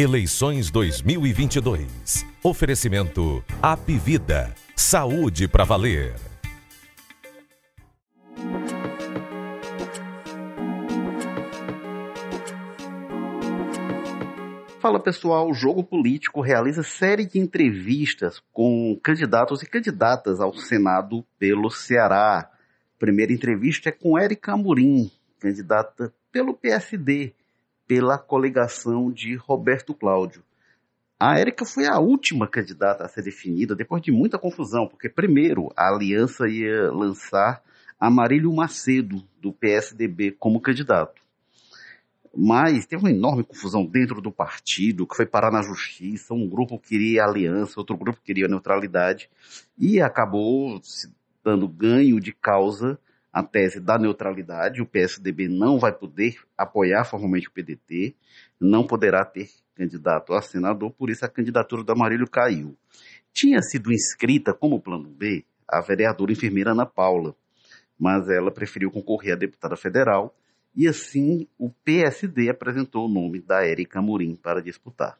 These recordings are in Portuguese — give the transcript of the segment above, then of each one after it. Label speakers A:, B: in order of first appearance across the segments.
A: Eleições 2022. Oferecimento Apivida. Saúde para valer.
B: Fala pessoal, o Jogo Político realiza série de entrevistas com candidatos e candidatas ao Senado pelo Ceará. Primeira entrevista é com Érica Amorim, candidata pelo PSD, pela coligação de Roberto Cláudio. A Érica foi a última candidata a ser definida depois de muita confusão, porque primeiro a aliança ia lançar Amarílio Macedo, do PSDB, como candidato. Mas teve uma enorme confusão dentro do partido, que foi parar na justiça. Um grupo queria aliança, outro grupo queria neutralidade, e acabou se dando ganho de causa a tese da neutralidade. O PSDB não vai poder apoiar formalmente o PDT, não poderá ter candidato a senador, por isso a candidatura do Amarílio caiu. Tinha sido inscrita como plano B a vereadora enfermeira Ana Paula, mas ela preferiu concorrer a deputada federal e assim o PSD apresentou o nome da Érica Amorim para disputar.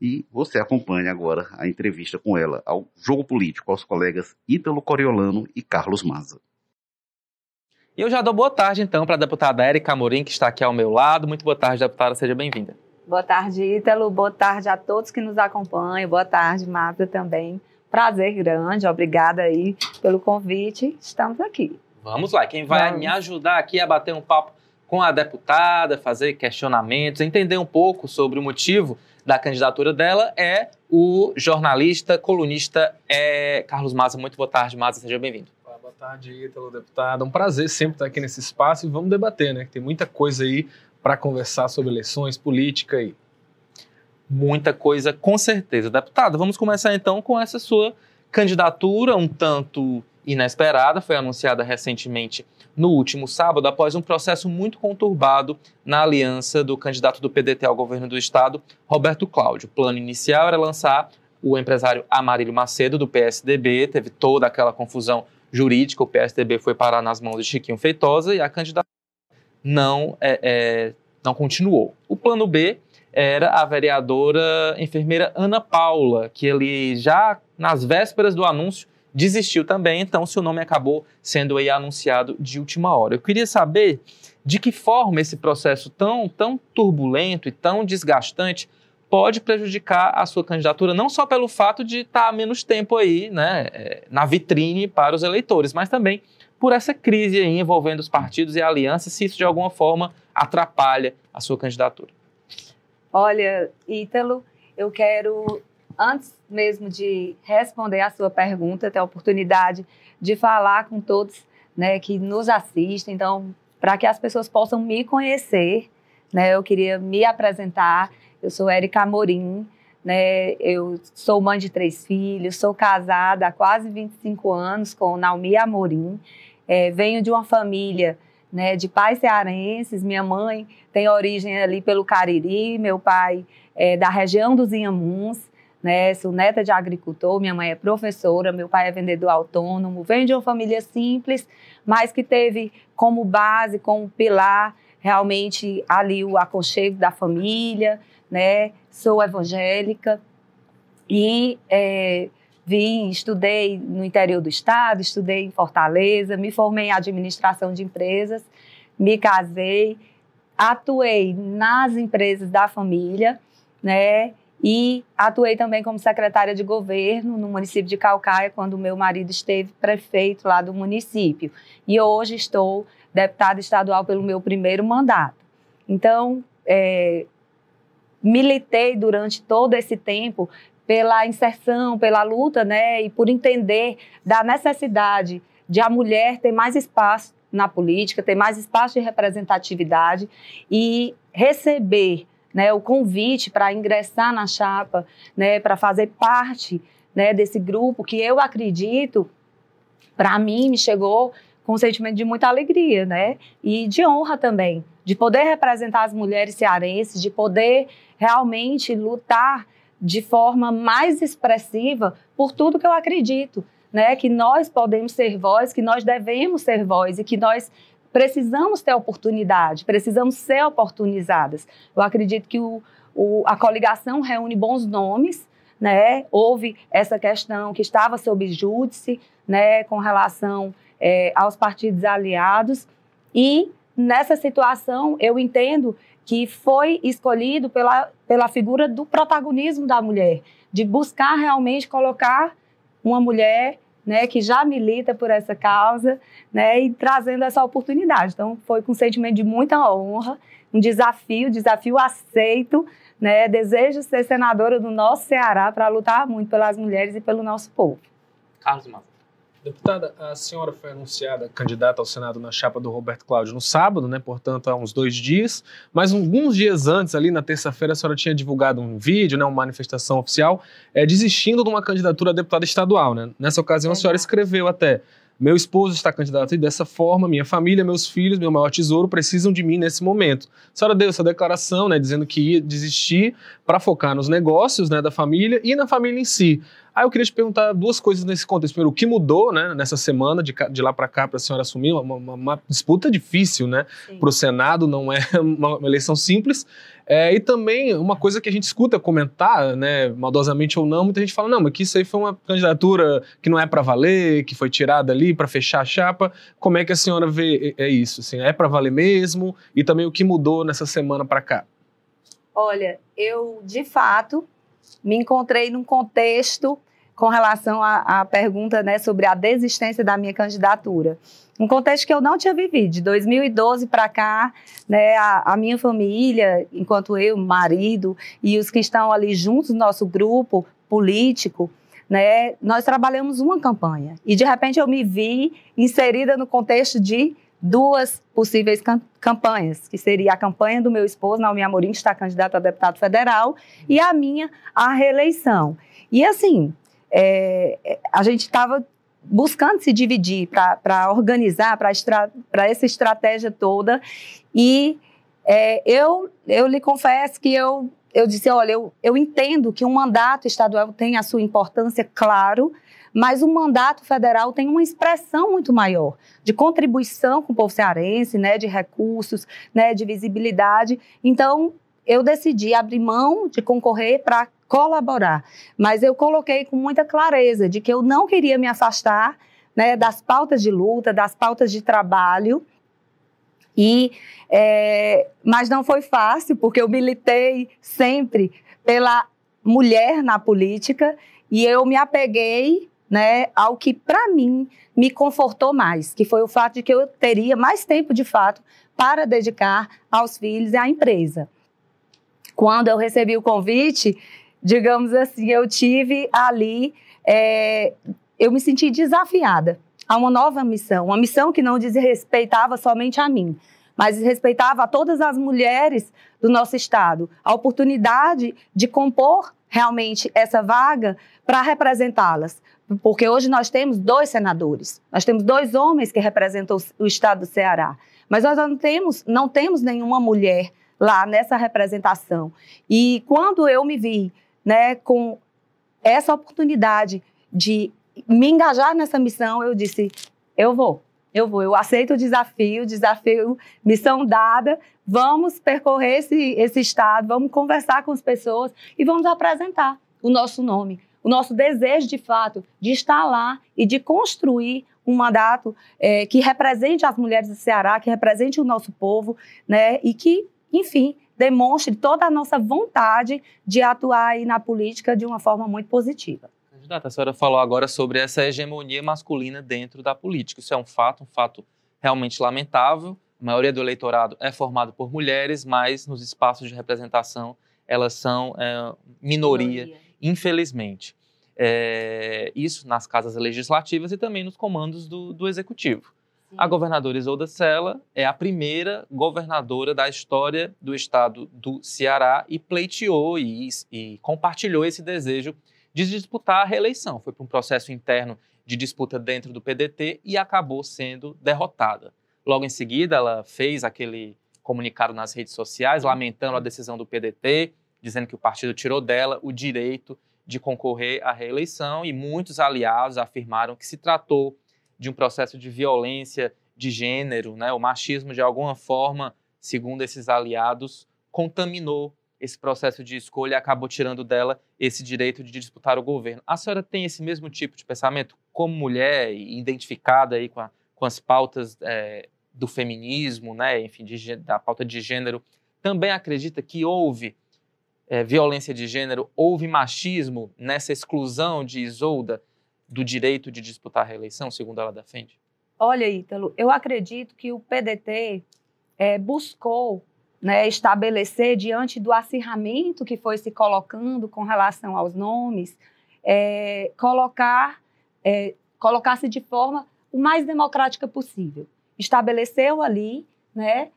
B: E você acompanha agora a entrevista com ela ao Jogo Político aos colegas Ítalo Coriolano e Carlos Maza.
C: E eu já dou boa tarde, então, para a deputada Érica Amorim, que está aqui ao meu lado. Muito boa tarde, deputada, seja bem-vinda.
D: Boa tarde, Ítalo. Boa tarde a todos que nos acompanham. Boa tarde, Marta, também. Prazer grande, obrigada aí pelo convite. Estamos aqui.
C: Vamos lá, quem vai Vamos. me ajudar aqui a bater um papo com a deputada, fazer questionamentos, entender um pouco sobre o motivo da candidatura dela é o jornalista, colunista é, Carlos Maza. Muito boa tarde, Maza, seja bem-vindo
E: tarde, Ítalo, deputado. É um prazer sempre estar aqui nesse espaço e vamos debater, né? Tem muita coisa aí para conversar sobre eleições, política e.
C: Muita coisa, com certeza. Deputado, vamos começar então com essa sua candidatura, um tanto inesperada, foi anunciada recentemente no último sábado, após um processo muito conturbado na aliança do candidato do PDT ao governo do estado, Roberto Cláudio. O plano inicial era lançar o empresário Amarílio Macedo, do PSDB, teve toda aquela confusão jurídica, o PSDB foi parar nas mãos de Chiquinho Feitosa e a candidatura não, é, é, não continuou. O plano B era a vereadora enfermeira Ana Paula, que ele já nas vésperas do anúncio desistiu também, então seu nome acabou sendo aí anunciado de última hora. Eu queria saber de que forma esse processo tão, tão turbulento e tão desgastante pode prejudicar a sua candidatura, não só pelo fato de estar tá menos tempo aí né, é, na vitrine para os eleitores, mas também por essa crise aí envolvendo os partidos e a aliança, se isso de alguma forma atrapalha a sua candidatura.
D: Olha, Ítalo, eu quero, antes mesmo de responder a sua pergunta, ter a oportunidade de falar com todos né, que nos assistem, então, para que as pessoas possam me conhecer, né, eu queria me apresentar. Eu sou Érica Amorim, né? Eu sou mãe de três filhos, sou casada há quase 25 anos com Naomi Amorim. É, venho de uma família né, de pais cearenses. Minha mãe tem origem ali pelo Cariri, meu pai é da região dos Inhamuns. Né, sou neta de agricultor, minha mãe é professora, meu pai é vendedor autônomo. Venho de uma família simples, mas que teve como base, como pilar, realmente ali o aconchego da família, né? Sou evangélica e é, vim, estudei no interior do estado, estudei em Fortaleza, me formei em administração de empresas, me casei, atuei nas empresas da família, né? E atuei também como secretária de governo no município de Calcaia, quando meu marido esteve prefeito lá do município. E hoje estou deputada estadual pelo meu primeiro mandato. Então, é, militei durante todo esse tempo pela inserção, pela luta, né, e por entender da necessidade de a mulher ter mais espaço na política, ter mais espaço de representatividade e receber né, o convite para ingressar na chapa, né, para fazer parte né, desse grupo que eu acredito, para mim, me chegou com um sentimento de muita alegria, né? E de honra também, de poder representar as mulheres cearenses, de poder realmente lutar de forma mais expressiva por tudo que eu acredito, né? Que nós podemos ser voz, que nós devemos ser voz e que nós precisamos ter oportunidade, precisamos ser oportunizadas. Eu acredito que o, o, a coligação reúne bons nomes, né? Houve essa questão que estava sob júdice, né, com relação é, aos partidos aliados, e nessa situação eu entendo que foi escolhido pela, pela figura do protagonismo da mulher, de buscar realmente colocar uma mulher né, que já milita por essa causa, né, e trazendo essa oportunidade. Então, foi com um sentimento de muita honra, um desafio, desafio aceito, né, desejo ser senadora do nosso Ceará para lutar muito pelas mulheres e pelo nosso povo.
C: Carlos Matos.
E: Deputada, a senhora foi anunciada candidata ao Senado na chapa do Roberto Cláudio no sábado, né? Portanto, há uns dois dias. Mas alguns dias antes, ali na terça-feira, a senhora tinha divulgado um vídeo, né? Uma manifestação oficial, é, desistindo de uma candidatura a deputada estadual, né? Nessa ocasião, a senhora escreveu até. Meu esposo está candidato e dessa forma, minha família, meus filhos, meu maior tesouro precisam de mim nesse momento. A senhora deu essa declaração, né, dizendo que ia desistir para focar nos negócios, né, da família e na família em si. Eu queria te perguntar duas coisas nesse contexto. Primeiro, o que mudou, né, nessa semana de, de lá para cá para a senhora assumir uma, uma, uma, disputa difícil, né, para o Senado, não é uma, eleição simples. É, e também uma coisa que a gente escuta comentar, né, maldosamente ou não, muita gente fala, não, mas que isso aí foi uma candidatura que não é para valer, que foi tirada ali para fechar a chapa. Como é que a senhora vê é, é isso? Assim, é para valer mesmo? E também o que mudou nessa semana para cá?
D: Olha, eu de fato me encontrei num contexto com relação à, à pergunta né, sobre a desistência da minha candidatura um contexto que eu não tinha vivido. De 2012 para cá, né, a, a, minha família, enquanto eu, marido e os que estão ali juntos no nosso grupo político, né, nós trabalhamos uma campanha. E de repente eu me vi inserida no contexto de duas possíveis cam campanhas, que seria a campanha do meu esposo, Naomi Amorim, que está candidato a deputado federal, e a minha, a reeleição. E assim, é, a gente estava buscando se dividir para organizar, para essa estratégia toda. E é, eu, eu lhe confesso que eu, eu disse: olha, eu, eu entendo que um mandato estadual tem a sua importância, claro, mas o mandato federal tem uma expressão muito maior de contribuição com o povo cearense, né, de recursos, né, de visibilidade. Então, eu decidi abrir mão de concorrer para colaborar. Mas eu coloquei com muita clareza de que eu não queria me afastar né, das pautas de luta, das pautas de trabalho. E, é, mas não foi fácil, porque eu militei sempre pela mulher na política e eu me apeguei né, ao que, para mim, me confortou mais, que foi o fato de que eu teria mais tempo, de fato, para dedicar aos filhos e à empresa. Quando eu recebi o convite, digamos assim, eu tive ali, é, eu me senti desafiada a uma nova missão, uma missão que não desrespeitava somente a mim, mas respeitava a todas as mulheres do nosso estado, a oportunidade de compor realmente essa vaga para representá-las. Porque hoje nós temos dois senadores, nós temos dois homens que representam o estado do Ceará, mas nós não temos, não temos nenhuma mulher lá nessa representação. E quando eu me vi né, com essa oportunidade de me engajar nessa missão, eu disse: eu vou, eu vou, eu aceito o desafio, desafio, missão dada, vamos percorrer esse, esse estado, vamos conversar com as pessoas e vamos apresentar o nosso nome, o nosso desejo de fato de estar lá e de construir um mandato é, que represente as mulheres do Ceará, que represente o nosso povo, né, e que, enfim, demonstre toda a nossa vontade de atuar aí na política de uma forma muito positiva.
C: Candidata, a senhora falou agora sobre essa hegemonia masculina dentro da política. Isso é um fato, um fato realmente lamentável. A maioria do eleitorado é formado por mulheres, mas nos espaços de representação elas são é, minoria, minoria, infelizmente. É, isso nas casas legislativas e também nos comandos do, do executivo. A governadora Isolda Sela é a primeira governadora da história do estado do Ceará e pleiteou e, e compartilhou esse desejo de disputar a reeleição. Foi para um processo interno de disputa dentro do PDT e acabou sendo derrotada. Logo em seguida, ela fez aquele comunicado nas redes sociais lamentando a decisão do PDT, dizendo que o partido tirou dela o direito de concorrer à reeleição e muitos aliados afirmaram que se tratou de um processo de violência de gênero, né? O machismo de alguma forma, segundo esses aliados, contaminou esse processo de escolha e acabou tirando dela esse direito de disputar o governo. A senhora tem esse mesmo tipo de pensamento como mulher identificada aí com, a, com as pautas é, do feminismo, né, enfim, de, da pauta de gênero, também acredita que houve é, violência de gênero, houve machismo nessa exclusão de Isolda do direito de disputar a reeleição, segundo ela defende?
D: Olha, Ítalo, eu acredito que o PDT é, buscou né, estabelecer, diante do acirramento que foi se colocando com relação aos nomes, é, colocar, é, colocar-se de forma o mais democrática possível. Estabeleceu ali né,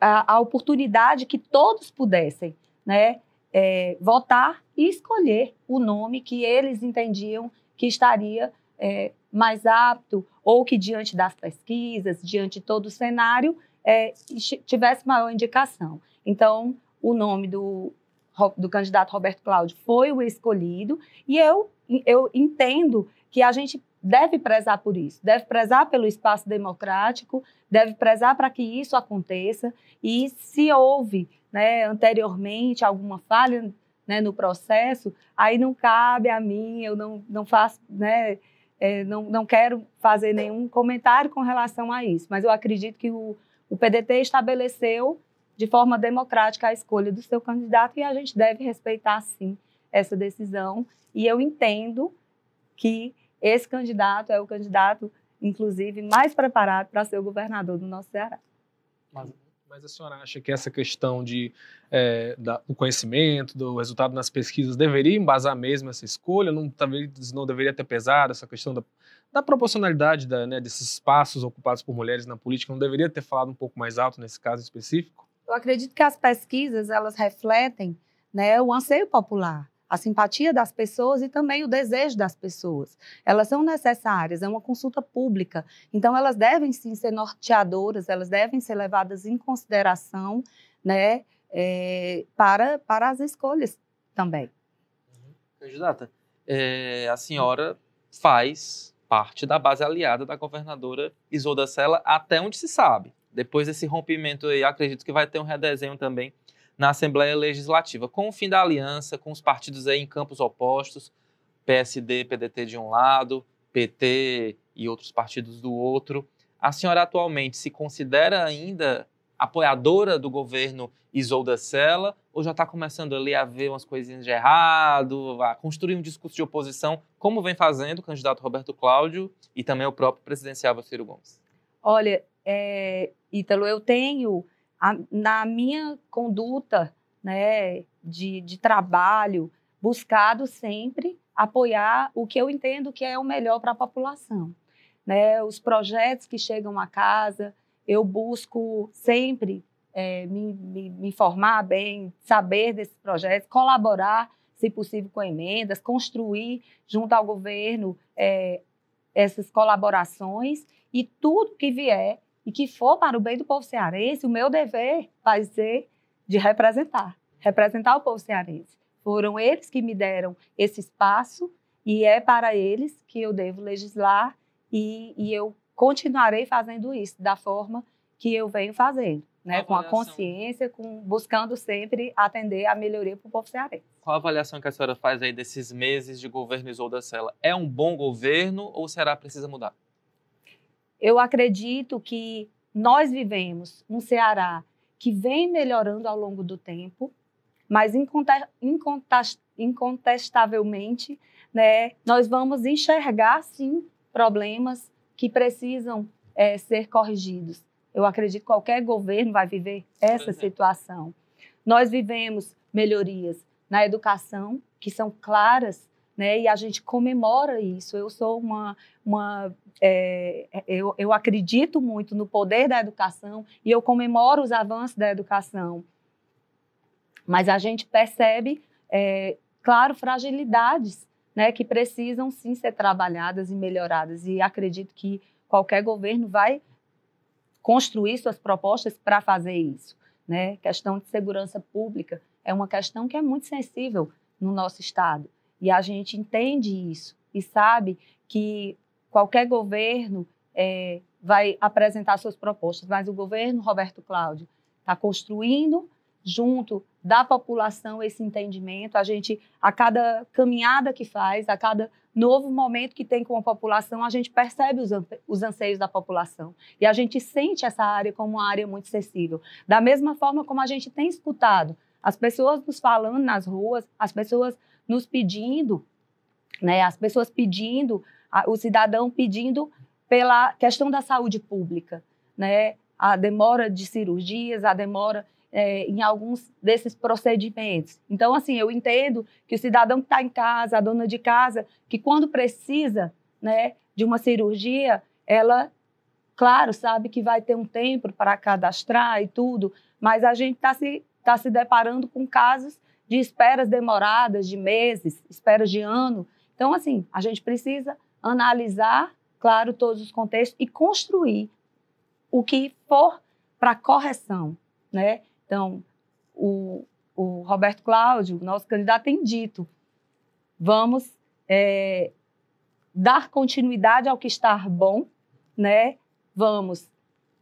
D: a, a oportunidade que todos pudessem né, é, votar e escolher o nome que eles entendiam que estaria é, mais apto ou que diante das pesquisas, diante de todo o cenário, é, tivesse maior indicação. Então, o nome do, do candidato Roberto Cláudio foi o escolhido e eu, eu entendo que a gente deve prezar por isso, deve prezar pelo espaço democrático, deve prezar para que isso aconteça e se houve né, anteriormente alguma falha né, no processo, aí não cabe a mim, eu não, não faço, né, é, não, não quero fazer nenhum comentário com relação a isso, mas eu acredito que o, o PDT estabeleceu de forma democrática a escolha do seu candidato e a gente deve respeitar, sim, essa decisão. E eu entendo que esse candidato é o candidato, inclusive, mais preparado para ser o governador do nosso Ceará.
E: Mas, mas a senhora acha que essa questão de, é, da, do conhecimento, do resultado nas pesquisas, deveria embasar mesmo essa escolha? Não, talvez não deveria ter pesado essa questão da, da proporcionalidade da, né, desses espaços ocupados por mulheres na política? Não deveria ter falado um pouco mais alto nesse caso específico?
D: Eu acredito que as pesquisas elas refletem né, o anseio popular a simpatia das pessoas e também o desejo das pessoas. Elas são necessárias, é uma consulta pública, então elas devem sim ser norteadoras, elas devem ser levadas em consideração né, é, para, para as escolhas também.
C: Candidata, é, a senhora faz parte da base aliada da governadora Isolda Sela, até onde se sabe. Depois desse rompimento aí, acredito que vai ter um redesenho também na Assembleia Legislativa, com o fim da aliança, com os partidos aí em campos opostos, PSD, PDT de um lado, PT e outros partidos do outro. A senhora atualmente se considera ainda apoiadora do governo Isolda Sela ou já está começando ali a ver umas coisinhas de errado, a construir um discurso de oposição, como vem fazendo o candidato Roberto Cláudio e também o próprio presidencial Ciro Gomes?
D: Olha, é, Ítalo, eu tenho a, na minha conduta né, de, de trabalho, buscado sempre apoiar o que eu entendo que é o melhor para a população. Né? Os projetos que chegam à casa, eu busco sempre é, me, me, me, informar bem, saber desses projetos, colaborar, se possível, com emendas, construir junto ao governo é, essas colaborações e tudo que vier e que for para o bem do povo cearense, o meu dever vai ser de representar, representar o povo cearense. Foram eles que me deram esse espaço e é para eles que eu devo legislar e, e eu continuarei fazendo isso da forma que eu venho fazendo, né? com a consciência, com, buscando sempre atender a melhoria para o povo cearense.
C: Qual a avaliação que a senhora faz aí desses meses de governo Isolda Sela? É um bom governo ou será precisa mudar?
D: Eu acredito que nós vivemos um Ceará que vem melhorando ao longo do tempo, mas incontestavelmente, né, nós vamos enxergar sim problemas que precisam é, ser corrigidos. Eu acredito que qualquer governo vai viver essa situação. Nós vivemos melhorias na educação que são claras né? E a gente comemora isso. Eu sou uma, uma é, eu, eu acredito muito no poder da educação e eu comemoro os avanços da educação. Mas a gente percebe, é, claro, fragilidades, né? Que precisam sim ser trabalhadas e melhoradas. E acredito que qualquer governo vai construir suas propostas para fazer isso. Né? Questão de segurança pública é uma questão que é muito sensível no nosso estado. E a gente entende isso e sabe que qualquer governo é, vai apresentar suas propostas, mas o governo Roberto Cláudio está construindo junto da população esse entendimento. A gente, a cada caminhada que faz, a cada novo momento que tem com a população, a gente percebe os, os anseios da população. E a gente sente essa área como uma área muito acessível. Da mesma forma como a gente tem escutado as pessoas nos falando nas ruas, as pessoas nos pedindo, né, as pessoas pedindo, o cidadão pedindo pela questão da saúde pública, né, a demora de cirurgias, a demora é, em alguns desses procedimentos. Então, assim, eu entendo que o cidadão que está em casa, a dona de casa, que quando precisa né, de uma cirurgia, ela, claro, sabe que vai ter um tempo para cadastrar e tudo, mas a gente está se, tá se deparando com casos de esperas demoradas, de meses, esperas de ano. Então, assim, a gente precisa analisar, claro, todos os contextos e construir o que for para correção, né? Então, o, o Roberto Cláudio, nosso candidato, tem dito: vamos é, dar continuidade ao que está bom, né? Vamos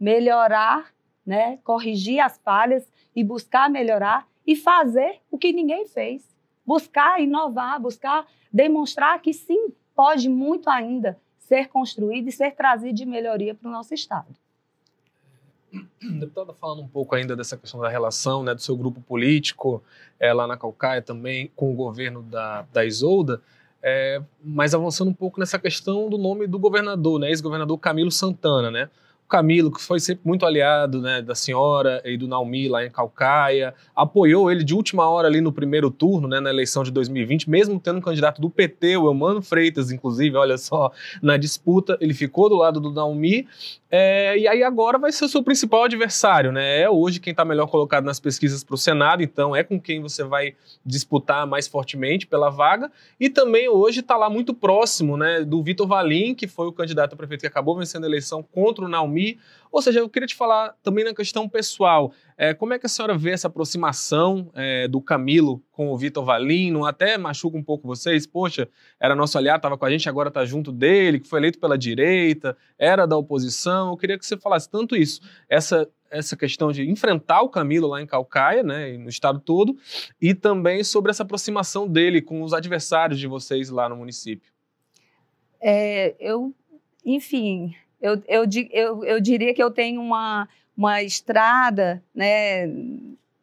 D: melhorar, né? Corrigir as falhas e buscar melhorar e fazer o que ninguém fez. Buscar inovar, buscar demonstrar que sim, pode muito ainda ser construído e ser trazido de melhoria para o nosso Estado.
E: Deputada, falando um pouco ainda dessa questão da relação né, do seu grupo político é, lá na Calcaia também com o governo da, da Isolda, é, mas avançando um pouco nessa questão do nome do governador, né, ex-governador Camilo Santana, né? Camilo, que foi sempre muito aliado né, da senhora e do Naomi lá em Calcaia, apoiou ele de última hora ali no primeiro turno, né, na eleição de 2020, mesmo tendo um candidato do PT, o Eumano Freitas, inclusive, olha só, na disputa, ele ficou do lado do Naomi, é, e aí agora vai ser o seu principal adversário, né? É hoje quem está melhor colocado nas pesquisas para o Senado, então é com quem você vai disputar mais fortemente pela vaga, e também hoje está lá muito próximo, né, do Vitor Valim, que foi o candidato a prefeito que acabou vencendo a eleição contra o Naomi, ou seja, eu queria te falar também na questão pessoal. É, como é que a senhora vê essa aproximação é, do Camilo com o Vitor Valino? Até machuca um pouco vocês. Poxa, era nosso aliado, estava com a gente, agora está junto dele, que foi eleito pela direita, era da oposição. Eu queria que você falasse tanto isso, essa essa questão de enfrentar o Camilo lá em Calcaia, né, no estado todo, e também sobre essa aproximação dele com os adversários de vocês lá no município.
D: É, eu, enfim, eu, eu, eu, eu diria que eu tenho uma, uma estrada né,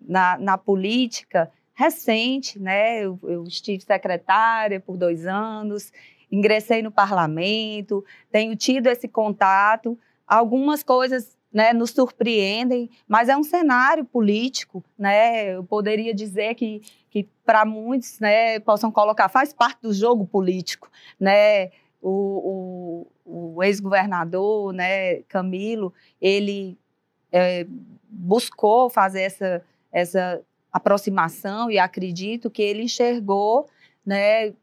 D: na, na política recente, né? Eu, eu, estive secretária por dois anos, ingressei no parlamento, tenho tido esse contato. Algumas coisas né, nos surpreendem, mas é um cenário político, né? Eu poderia dizer que, que para muitos, né, possam colocar, faz parte do jogo político, né? O, o, o ex-governador, né, Camilo, ele é, buscou fazer essa, essa aproximação e acredito que ele enxergou, né,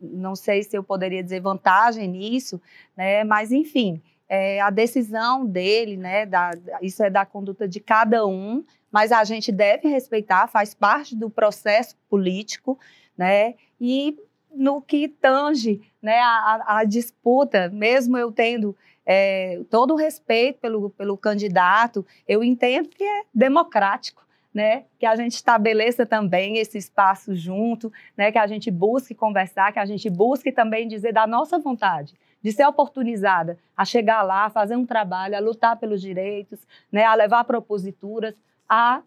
D: não sei se eu poderia dizer vantagem nisso, né, mas enfim, é, a decisão dele, né, da, isso é da conduta de cada um, mas a gente deve respeitar, faz parte do processo político, né, e no que tange né, a, a disputa, mesmo eu tendo é, todo o respeito pelo, pelo candidato, eu entendo que é democrático. Né, que a gente estabeleça também esse espaço junto, né, que a gente busque conversar, que a gente busque também dizer da nossa vontade, de ser oportunizada a chegar lá, a fazer um trabalho, a lutar pelos direitos, né, a levar proposituras, a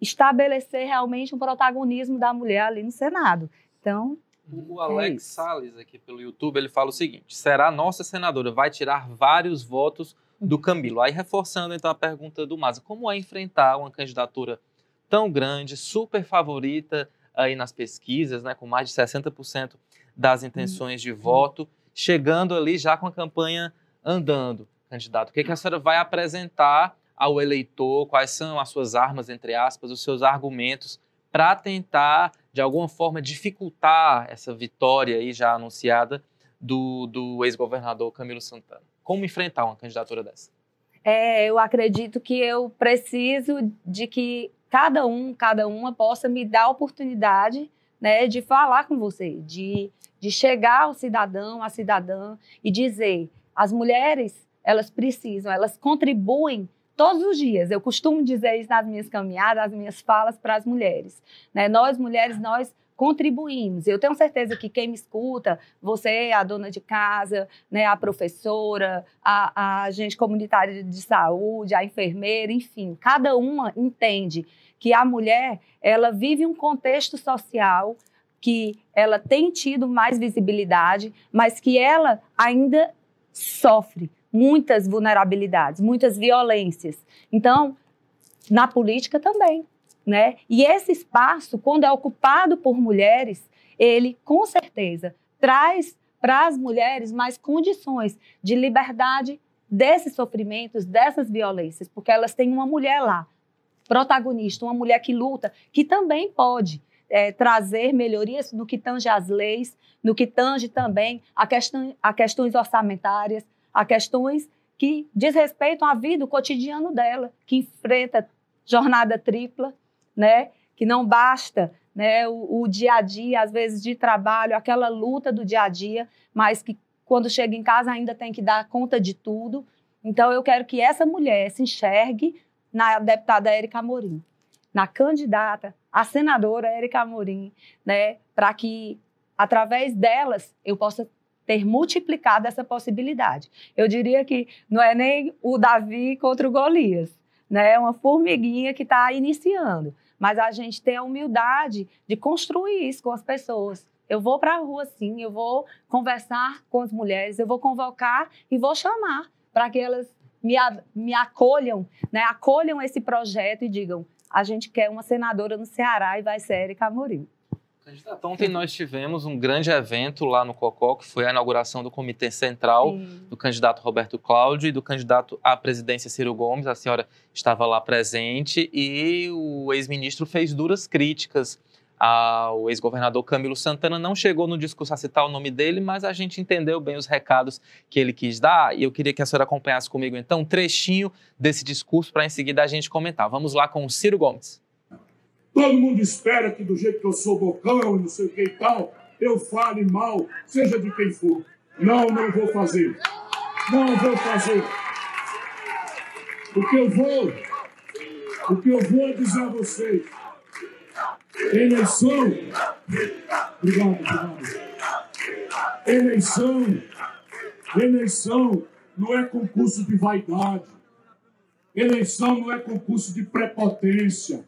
D: estabelecer realmente um protagonismo da mulher ali no Senado. Então,
C: o é Alex é Salles, aqui pelo YouTube, ele fala o seguinte: será nossa senadora, vai tirar vários votos do. Camilo. Aí, reforçando então a pergunta do Maza, como é enfrentar uma candidatura tão grande, super favorita aí nas pesquisas, né, com mais de 60% das intenções de uhum. voto, chegando ali já com a campanha andando, candidato? O que, que a senhora vai apresentar ao eleitor? Quais são as suas armas, entre aspas, os seus argumentos para tentar, de alguma forma, dificultar essa vitória aí já anunciada do, do ex-governador Camilo Santana? Como enfrentar uma candidatura dessa?
D: É, eu acredito que eu preciso de que cada um, cada uma possa me dar a oportunidade né, de falar com você, de, de chegar ao cidadão, à cidadã e dizer: as mulheres, elas precisam, elas contribuem todos os dias. Eu costumo dizer isso nas minhas caminhadas, nas minhas falas para as mulheres. Né? Nós, mulheres, nós contribuímos. Eu tenho certeza que quem me escuta, você, a dona de casa, né, a professora, a, a agente comunitária de saúde, a enfermeira, enfim, cada uma entende que a mulher ela vive um contexto social que ela tem tido mais visibilidade, mas que ela ainda sofre muitas vulnerabilidades, muitas violências. Então, na política também né? E esse espaço, quando é ocupado por mulheres, ele com certeza traz para as mulheres mais condições de liberdade desses sofrimentos, dessas violências, porque elas têm uma mulher lá, protagonista, uma mulher que luta, que também pode é, trazer melhorias no que tange as leis, no que tange também a, questão, a questões orçamentárias, a questões que diz respeito à vida, o cotidiano dela, que enfrenta jornada tripla, né? Que não basta né, o, o, dia a dia, às vezes de trabalho, aquela luta do dia a dia, mas que quando chega em casa ainda tem que dar conta de tudo. Então, eu quero que essa mulher se enxergue na deputada Érica Amorim, na candidata, a senadora Érica Amorim, né, para que, através delas, eu possa ter multiplicado essa possibilidade. Eu diria que não é nem o Davi contra o Golias, né? É uma formiguinha que está iniciando. Mas a gente tem a humildade de construir isso com as pessoas. Eu vou para a rua, sim, eu vou conversar com as mulheres, eu vou convocar e vou chamar para que elas me, me acolham, né? acolham esse projeto e digam: a gente quer uma senadora no Ceará e vai ser Érica Amorim.
C: Candidato, ontem nós tivemos um grande evento lá no Cocó, que foi a inauguração do Comitê Central Sim. do candidato Roberto Cláudio e do candidato à presidência Ciro Gomes. A senhora estava lá presente e o ex-ministro fez duras críticas ao ex-governador Camilo Santana. Não chegou no discurso a citar o nome dele, mas a gente entendeu bem os recados que ele quis dar. E eu queria que a senhora acompanhasse comigo, então, um trechinho desse discurso para em seguida a gente comentar. Vamos lá com o Ciro Gomes.
F: Todo mundo espera que do jeito que eu sou bocão não sei o que e tal, eu fale mal, seja de quem for. Não, não vou fazer. Não vou fazer. O que eu vou, o que eu vou dizer a vocês, eleição, obrigado, obrigado. Eleição, eleição não é concurso de vaidade. Eleição não é concurso de prepotência.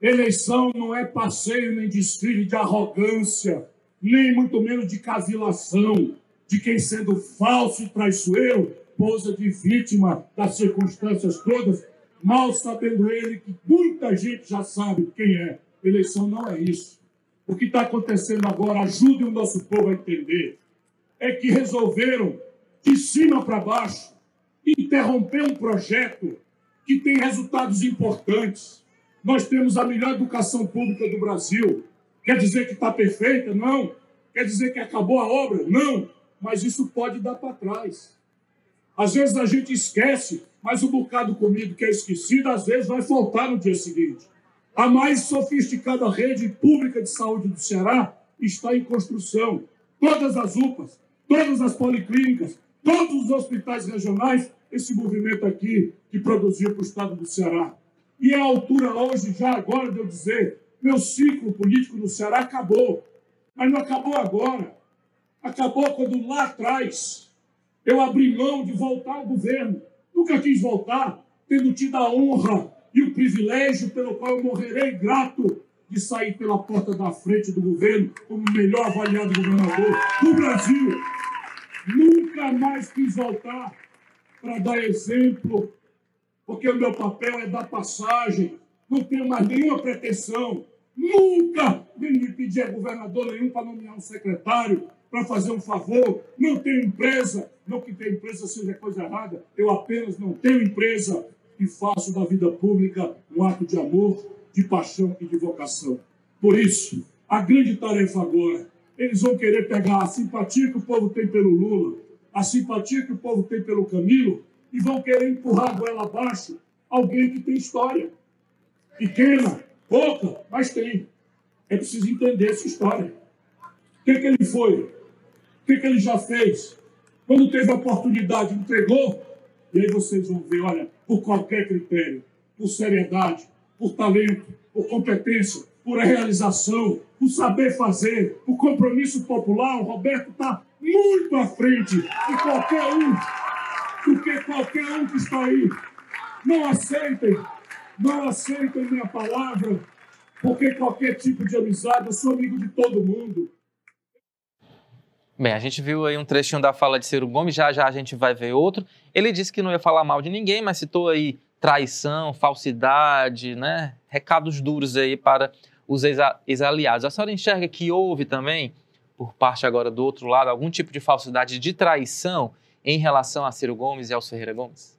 F: Eleição não é passeio nem desfile de arrogância, nem muito menos de cavilação, de quem sendo falso e traiçoeiro, posa de vítima das circunstâncias todas, mal sabendo ele que muita gente já sabe quem é. Eleição não é isso. O que está acontecendo agora, ajude o nosso povo a entender, é que resolveram, de cima para baixo, interromper um projeto que tem resultados importantes nós temos a melhor educação pública do Brasil. Quer dizer que está perfeita? Não. Quer dizer que acabou a obra? Não. Mas isso pode dar para trás. Às vezes a gente esquece, mas o bocado comido que é esquecido, às vezes vai faltar no dia seguinte. A mais sofisticada rede pública de saúde do Ceará está em construção. Todas as UPAs, todas as policlínicas, todos os hospitais regionais, esse movimento aqui que produziu para o estado do Ceará. E é a altura hoje, já agora, de eu dizer: meu ciclo político no Ceará acabou. Mas não acabou agora. Acabou quando lá atrás eu abri mão de voltar ao governo. Nunca quis voltar, tendo tido a honra e o privilégio pelo qual eu morrerei grato de sair pela porta da frente do governo como o melhor avaliado governador do Brasil. Nunca mais quis voltar para dar exemplo porque o meu papel é dar passagem, não tenho mais nenhuma pretensão. Nunca vim me pedir a governador nenhum para nomear um secretário, para fazer um favor. Não tenho empresa, não que ter empresa seja coisa errada, eu apenas não tenho empresa e faço da vida pública um ato de amor, de paixão e de vocação. Por isso, a grande tarefa agora, eles vão querer pegar a simpatia que o povo tem pelo Lula, a simpatia que o povo tem pelo Camilo, e vão querer empurrar a goela abaixo alguém que tem história. Pequena, pouca, mas tem. É preciso entender essa história. O que, que ele foi? O que, que ele já fez? Quando teve a oportunidade, entregou. E aí vocês vão ver, olha, por qualquer critério, por seriedade, por talento, por competência, por realização, por saber fazer, por compromisso popular. O Roberto está muito à frente de qualquer um, do que qualquer um que está aí. Não aceitem, não aceitem minha palavra, porque qualquer tipo de amizade, eu sou amigo de todo mundo.
C: Bem, a gente viu aí um trechinho da fala de Ciro Gomes, já já a gente vai ver outro. Ele disse que não ia falar mal de ninguém, mas citou aí traição, falsidade, né? Recados duros aí para os ex-aliados. A senhora enxerga que houve também, por parte agora do outro lado, algum tipo de falsidade de traição em relação a Ciro Gomes e aos Ferreira Gomes?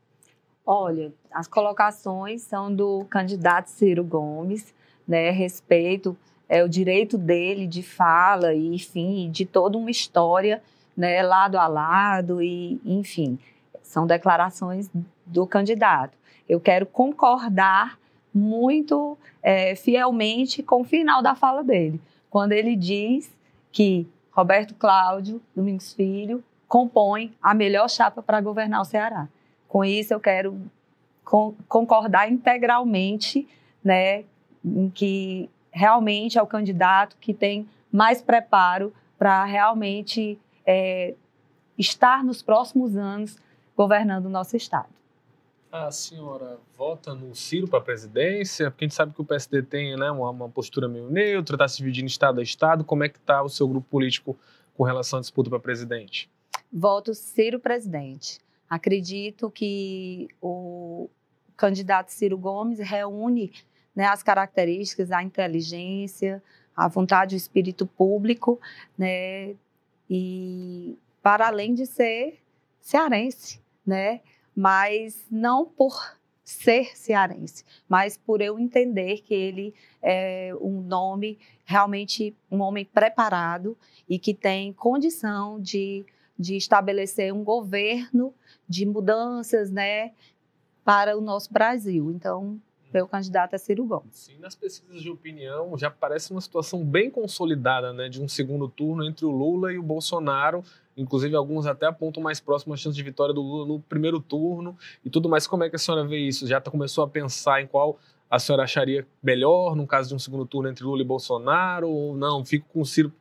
D: Olha, as colocações são do candidato Ciro Gomes, né? Respeito é, o direito dele de fala e, enfim, de toda uma história, né, lado a lado e, enfim, são declarações do candidato. Eu quero concordar muito é, fielmente com o final da fala dele, quando ele diz que Roberto Cláudio Domingos Filho compõe a melhor chapa para governar o Ceará. Com isso, eu quero con concordar integralmente, né, em que realmente é o candidato que tem mais preparo para realmente é, estar nos próximos anos governando o nosso Estado.
E: A senhora vota no Ciro para a presidência? Porque a gente sabe que o PSD tem né, uma, uma postura meio neutra, está se dividindo Estado a Estado. Como é que está o seu grupo político com relação à disputa para presidente?
D: Voto Ciro presidente. Acredito que o candidato Ciro Gomes reúne né, as características, a inteligência, a vontade, o espírito público, né, e para além de ser cearense, né, mas não por ser cearense, mas por eu entender que ele é um nome realmente um homem preparado e que tem condição de, de estabelecer um governo de mudanças, né, para o nosso Brasil. Então, meu candidato é Ciro Gomes.
E: Sim, nas pesquisas de opinião já parece uma situação bem consolidada, né, de um segundo turno entre o Lula e o Bolsonaro. Inclusive, alguns até apontam mais próximo a chance de vitória do Lula no primeiro turno e tudo mais. Como é que a senhora vê isso? Já começou a pensar em qual a senhora acharia melhor no caso de um segundo turno entre Lula e Bolsonaro? Ou não, fico com o Ciro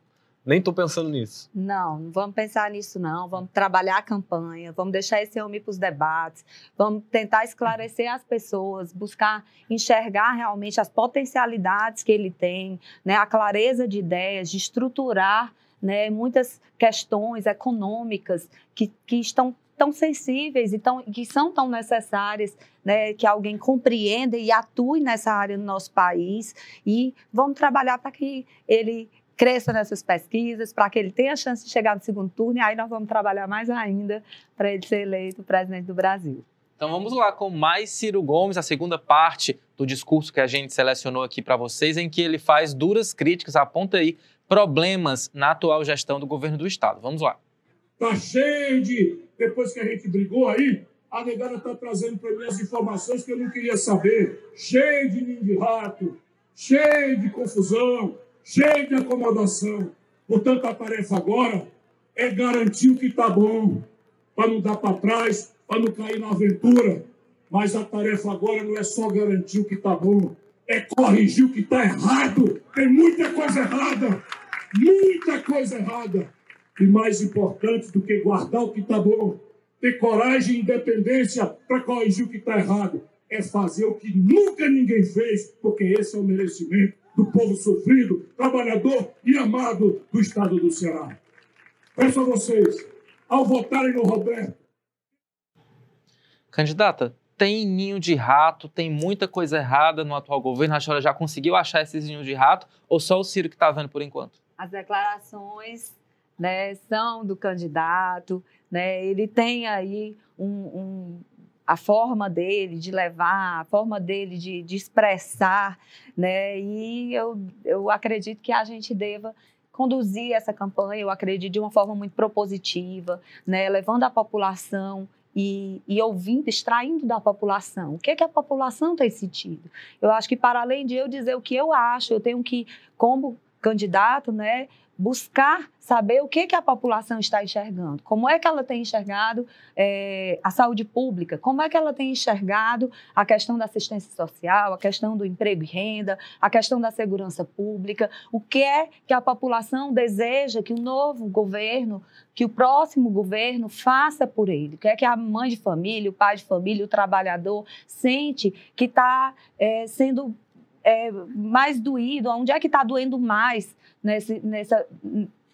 E: nem estou pensando nisso.
D: Não, não vamos pensar nisso, não. Vamos trabalhar a campanha, vamos deixar esse homem para os debates, vamos tentar esclarecer as pessoas, buscar enxergar realmente as potencialidades que ele tem, né, a clareza de ideias, de estruturar né, muitas questões econômicas que, que estão tão sensíveis e tão, que são tão necessárias, né, que alguém compreenda e atue nessa área no nosso país e vamos trabalhar para que ele cresça nessas pesquisas, para que ele tenha a chance de chegar no segundo turno, e aí nós vamos trabalhar mais ainda para ele ser eleito presidente do Brasil.
C: Então vamos lá com mais Ciro Gomes, a segunda parte do discurso que a gente selecionou aqui para vocês, em que ele faz duras críticas, aponta aí problemas na atual gestão do governo do Estado. Vamos lá.
F: Tá cheio de. Depois que a gente brigou aí, a negada está trazendo para mim as informações que eu não queria saber. Cheio de ninho de rato, cheio de confusão, cheio de acomodação. Portanto, a tarefa agora é garantir o que está bom, para não dar para trás, para não cair na aventura. Mas a tarefa agora não é só garantir o que está bom, é corrigir o que está errado. Tem muita coisa errada, muita coisa errada. E mais importante do que guardar o que está bom, ter coragem e independência para corrigir o que está errado, é fazer o que nunca ninguém fez, porque esse é o merecimento do povo sofrido, trabalhador e amado do estado do Ceará. Peço a vocês, ao votarem no Roberto.
C: Candidata, tem ninho de rato, tem muita coisa errada no atual governo. A senhora já conseguiu achar esses ninhos de rato ou só o Ciro que está vendo por enquanto?
D: As declarações né, são do candidato, né, ele tem aí um, um a forma dele de levar, a forma dele de, de expressar, né? E eu, eu acredito que a gente deva conduzir essa campanha, eu acredito, de uma forma muito propositiva, né? Levando a população e, e, ouvindo, extraindo da população. O que, é que a população tem sentido? Eu acho que, para além de eu dizer o que eu acho, eu tenho que, como candidato, né, buscar saber o que, que a população está enxergando, como é que ela tem enxergado é, a saúde pública, como é que ela tem enxergado a questão da assistência social, a questão do emprego e renda, a questão da segurança pública, o que é que a população deseja que o novo governo, que o próximo governo faça por ele, o que é que a mãe de família, o pai de família, o trabalhador sente que está é, sendo é, mais doído, onde é que está doendo mais nesse, nessa,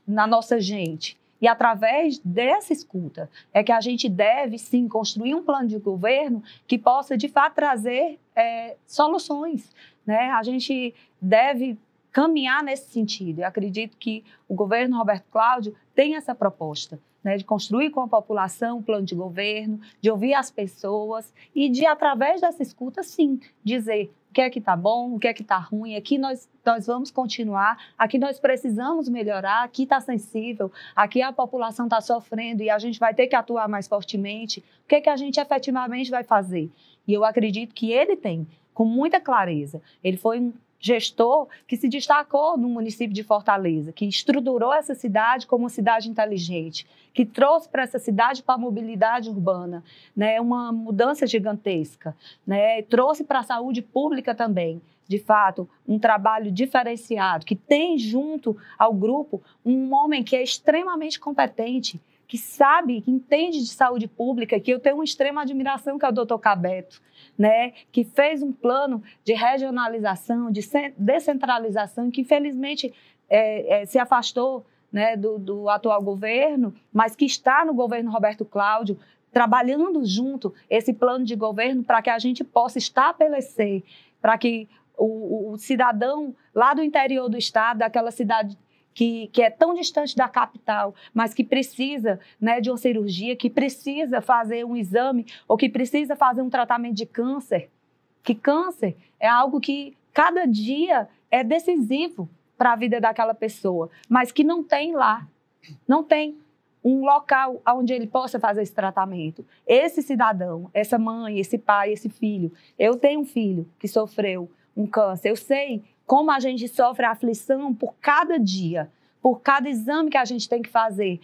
D: na nossa gente. E através dessa escuta é que a gente deve, sim, construir um plano de governo que possa, de fato, trazer é, soluções. Né? A gente deve caminhar nesse sentido. Eu acredito que o governo Roberto Cláudio tem essa proposta. Né, de construir com a população um plano de governo, de ouvir as pessoas e de, através dessa escuta, sim, dizer que é que está bom, o que é que está ruim, aqui nós, nós vamos continuar, aqui nós precisamos melhorar, aqui está sensível, aqui a população está sofrendo e a gente vai ter que atuar mais fortemente, o que é que a gente efetivamente vai fazer? E eu acredito que ele tem, com muita clareza. Ele foi um gestor que se destacou no município de Fortaleza, que estruturou essa cidade como uma cidade inteligente, que trouxe para essa cidade para a mobilidade urbana, né, uma mudança gigantesca, né, trouxe para a saúde pública também, de fato, um trabalho diferenciado, que tem junto ao grupo um homem que é extremamente competente, que sabe, que entende de saúde pública, que eu tenho uma extrema admiração, que é o doutor Cabeto né, que fez um plano de regionalização, de descentralização, que infelizmente é, é, se afastou né, do, do atual governo, mas que está no governo Roberto Cláudio, trabalhando junto esse plano de governo para que a gente possa estabelecer, para que o, o, cidadão lá do interior do estado, daquela cidade que, que é tão distante da capital, mas que precisa né, de uma cirurgia, que precisa fazer um exame ou que precisa fazer um tratamento de câncer. Que câncer é algo que cada dia é decisivo para a vida daquela pessoa, mas que não tem lá, não tem um local onde ele possa fazer esse tratamento. Esse cidadão, essa mãe, esse pai, esse filho, eu tenho um filho que sofreu um câncer, eu sei como a gente sofre a aflição por cada dia, por cada exame que a gente tem que fazer,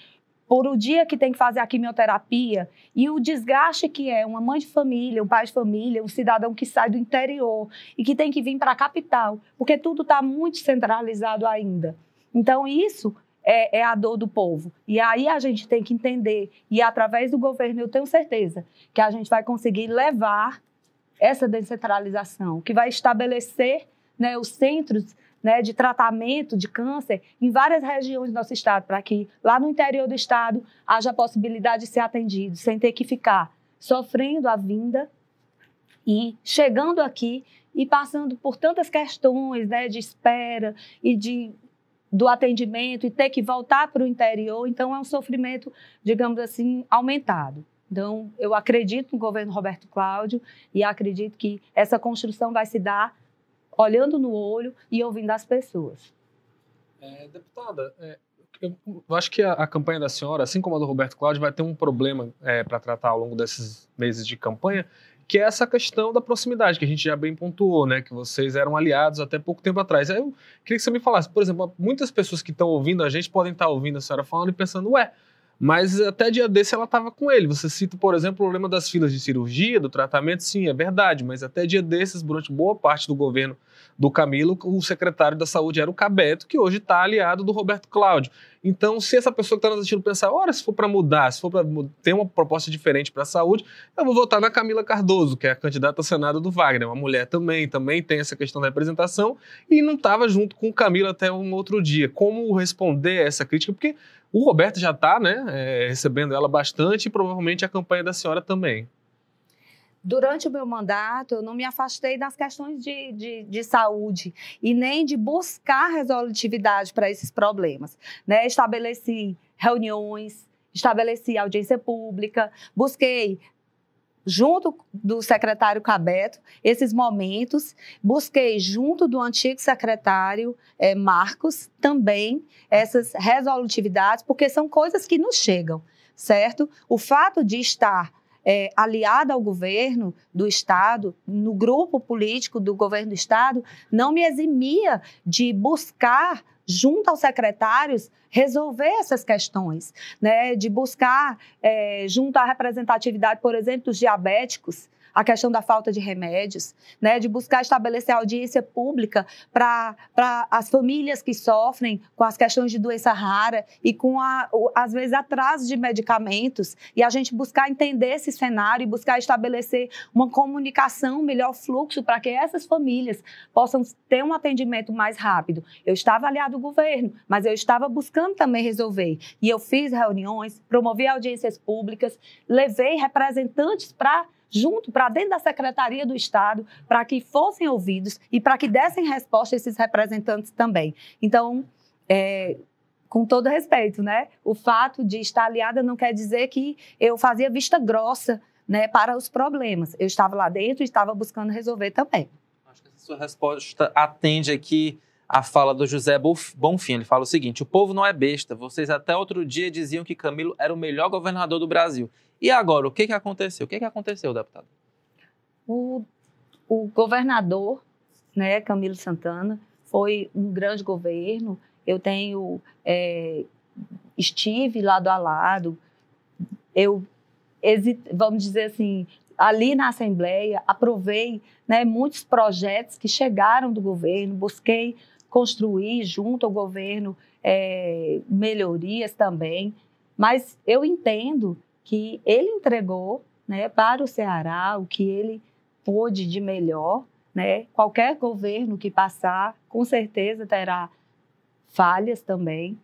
D: por o dia que tem que fazer a quimioterapia e o desgaste que é uma mãe de família, um pai de família, um cidadão que sai do interior e que tem que vir para a capital, porque tudo está muito centralizado ainda. Então, isso é, é, a dor do povo. E aí a gente tem que entender, e através do governo eu tenho certeza que a gente vai conseguir levar essa descentralização, que vai estabelecer né, os centros né, de tratamento de câncer em várias regiões do nosso estado, para que lá no interior do estado haja a possibilidade de ser atendido, sem ter que ficar sofrendo a vinda e chegando aqui e passando por tantas questões né, de espera e de do atendimento e ter que voltar para o interior, então é um sofrimento, digamos assim, aumentado. Então, eu acredito no governo Roberto Cláudio e acredito que essa construção vai se dar olhando no olho e ouvindo as pessoas.
E: É, deputada, é, eu, acho que a, a, campanha da senhora, assim como a do Roberto Cláudio, vai ter um problema é, para tratar ao longo desses meses de campanha, que é essa questão da proximidade, que a gente já bem pontuou, né? Que vocês eram aliados até pouco tempo atrás. Eu queria que você me falasse, por exemplo, muitas pessoas que estão ouvindo a gente podem estar ouvindo a senhora falando e pensando, ué, mas até dia desse ela estava com ele. Você cita, por exemplo, o problema das filas de cirurgia, do tratamento, sim, é verdade, mas até dia desses, durante boa parte do governo do Camilo, o secretário da Saúde era o Cabeto, que hoje está aliado do Roberto Cláudio. Então, se essa pessoa que está nos assistindo pensar, ora, se for para mudar, se for para ter uma proposta diferente para a saúde, eu vou votar na Camila Cardoso, que é a candidata ao Senado do Wagner, uma mulher também, também tem essa questão da representação, e não estava junto com o Camilo até um outro dia. Como responder a essa crítica? Porque o Roberto já está né, é, recebendo ela bastante e provavelmente a campanha da senhora também
D: durante o meu mandato, eu não me afastei das questões de, de, de saúde e nem de buscar resolutividade para esses problemas. Né? Estabeleci reuniões, estabeleci audiência pública, busquei junto do secretário Cabeto, esses momentos. Busquei, junto do antigo secretário é, Marcos, também essas resolutividades, porque são coisas que nos chegam, certo? O fato de estar é, aliada ao governo do Estado, no grupo político do governo do Estado, não me eximia de buscar junto aos secretários, resolver essas questões, né? De buscar, é, junto à representatividade, por exemplo, dos diabéticos, a questão da falta de remédios, né, de buscar estabelecer audiência pública para as famílias que sofrem com as questões de doença rara e com, a, às vezes, atraso de medicamentos, e a gente buscar entender esse cenário e buscar estabelecer uma comunicação, um melhor fluxo para que essas famílias possam ter um atendimento mais rápido. Eu estava aliado ao governo, mas eu estava buscando também resolver. E eu fiz reuniões, promovi audiências públicas, levei representantes para junto para dentro da Secretaria do Estado, para que fossem ouvidos e para que dessem resposta esses representantes também. Então, é, com todo respeito, né? O fato de estar aliada não quer dizer que eu fazia vista grossa né, para os problemas. Eu estava lá dentro e estava buscando resolver também.
C: Acho que essa sua resposta atende aqui a fala do José Bonfim. Ele fala o seguinte: o povo não é besta. Vocês até outro dia diziam que Camilo era o melhor governador do Brasil. E agora, o que, que aconteceu? O que, que aconteceu, deputado?
D: O, o governador, né, Camilo Santana, foi um grande governo. Eu tenho, é, estive lado a lado. Eu, vamos dizer assim, ali na Assembleia, aprovei né, muitos projetos que chegaram do governo, busquei construir junto ao governo é, melhorias também. Mas eu entendo que ele entregou né, para o Ceará o que ele pôde de melhor. Né? Qualquer governo que passar, com certeza terá falhas também.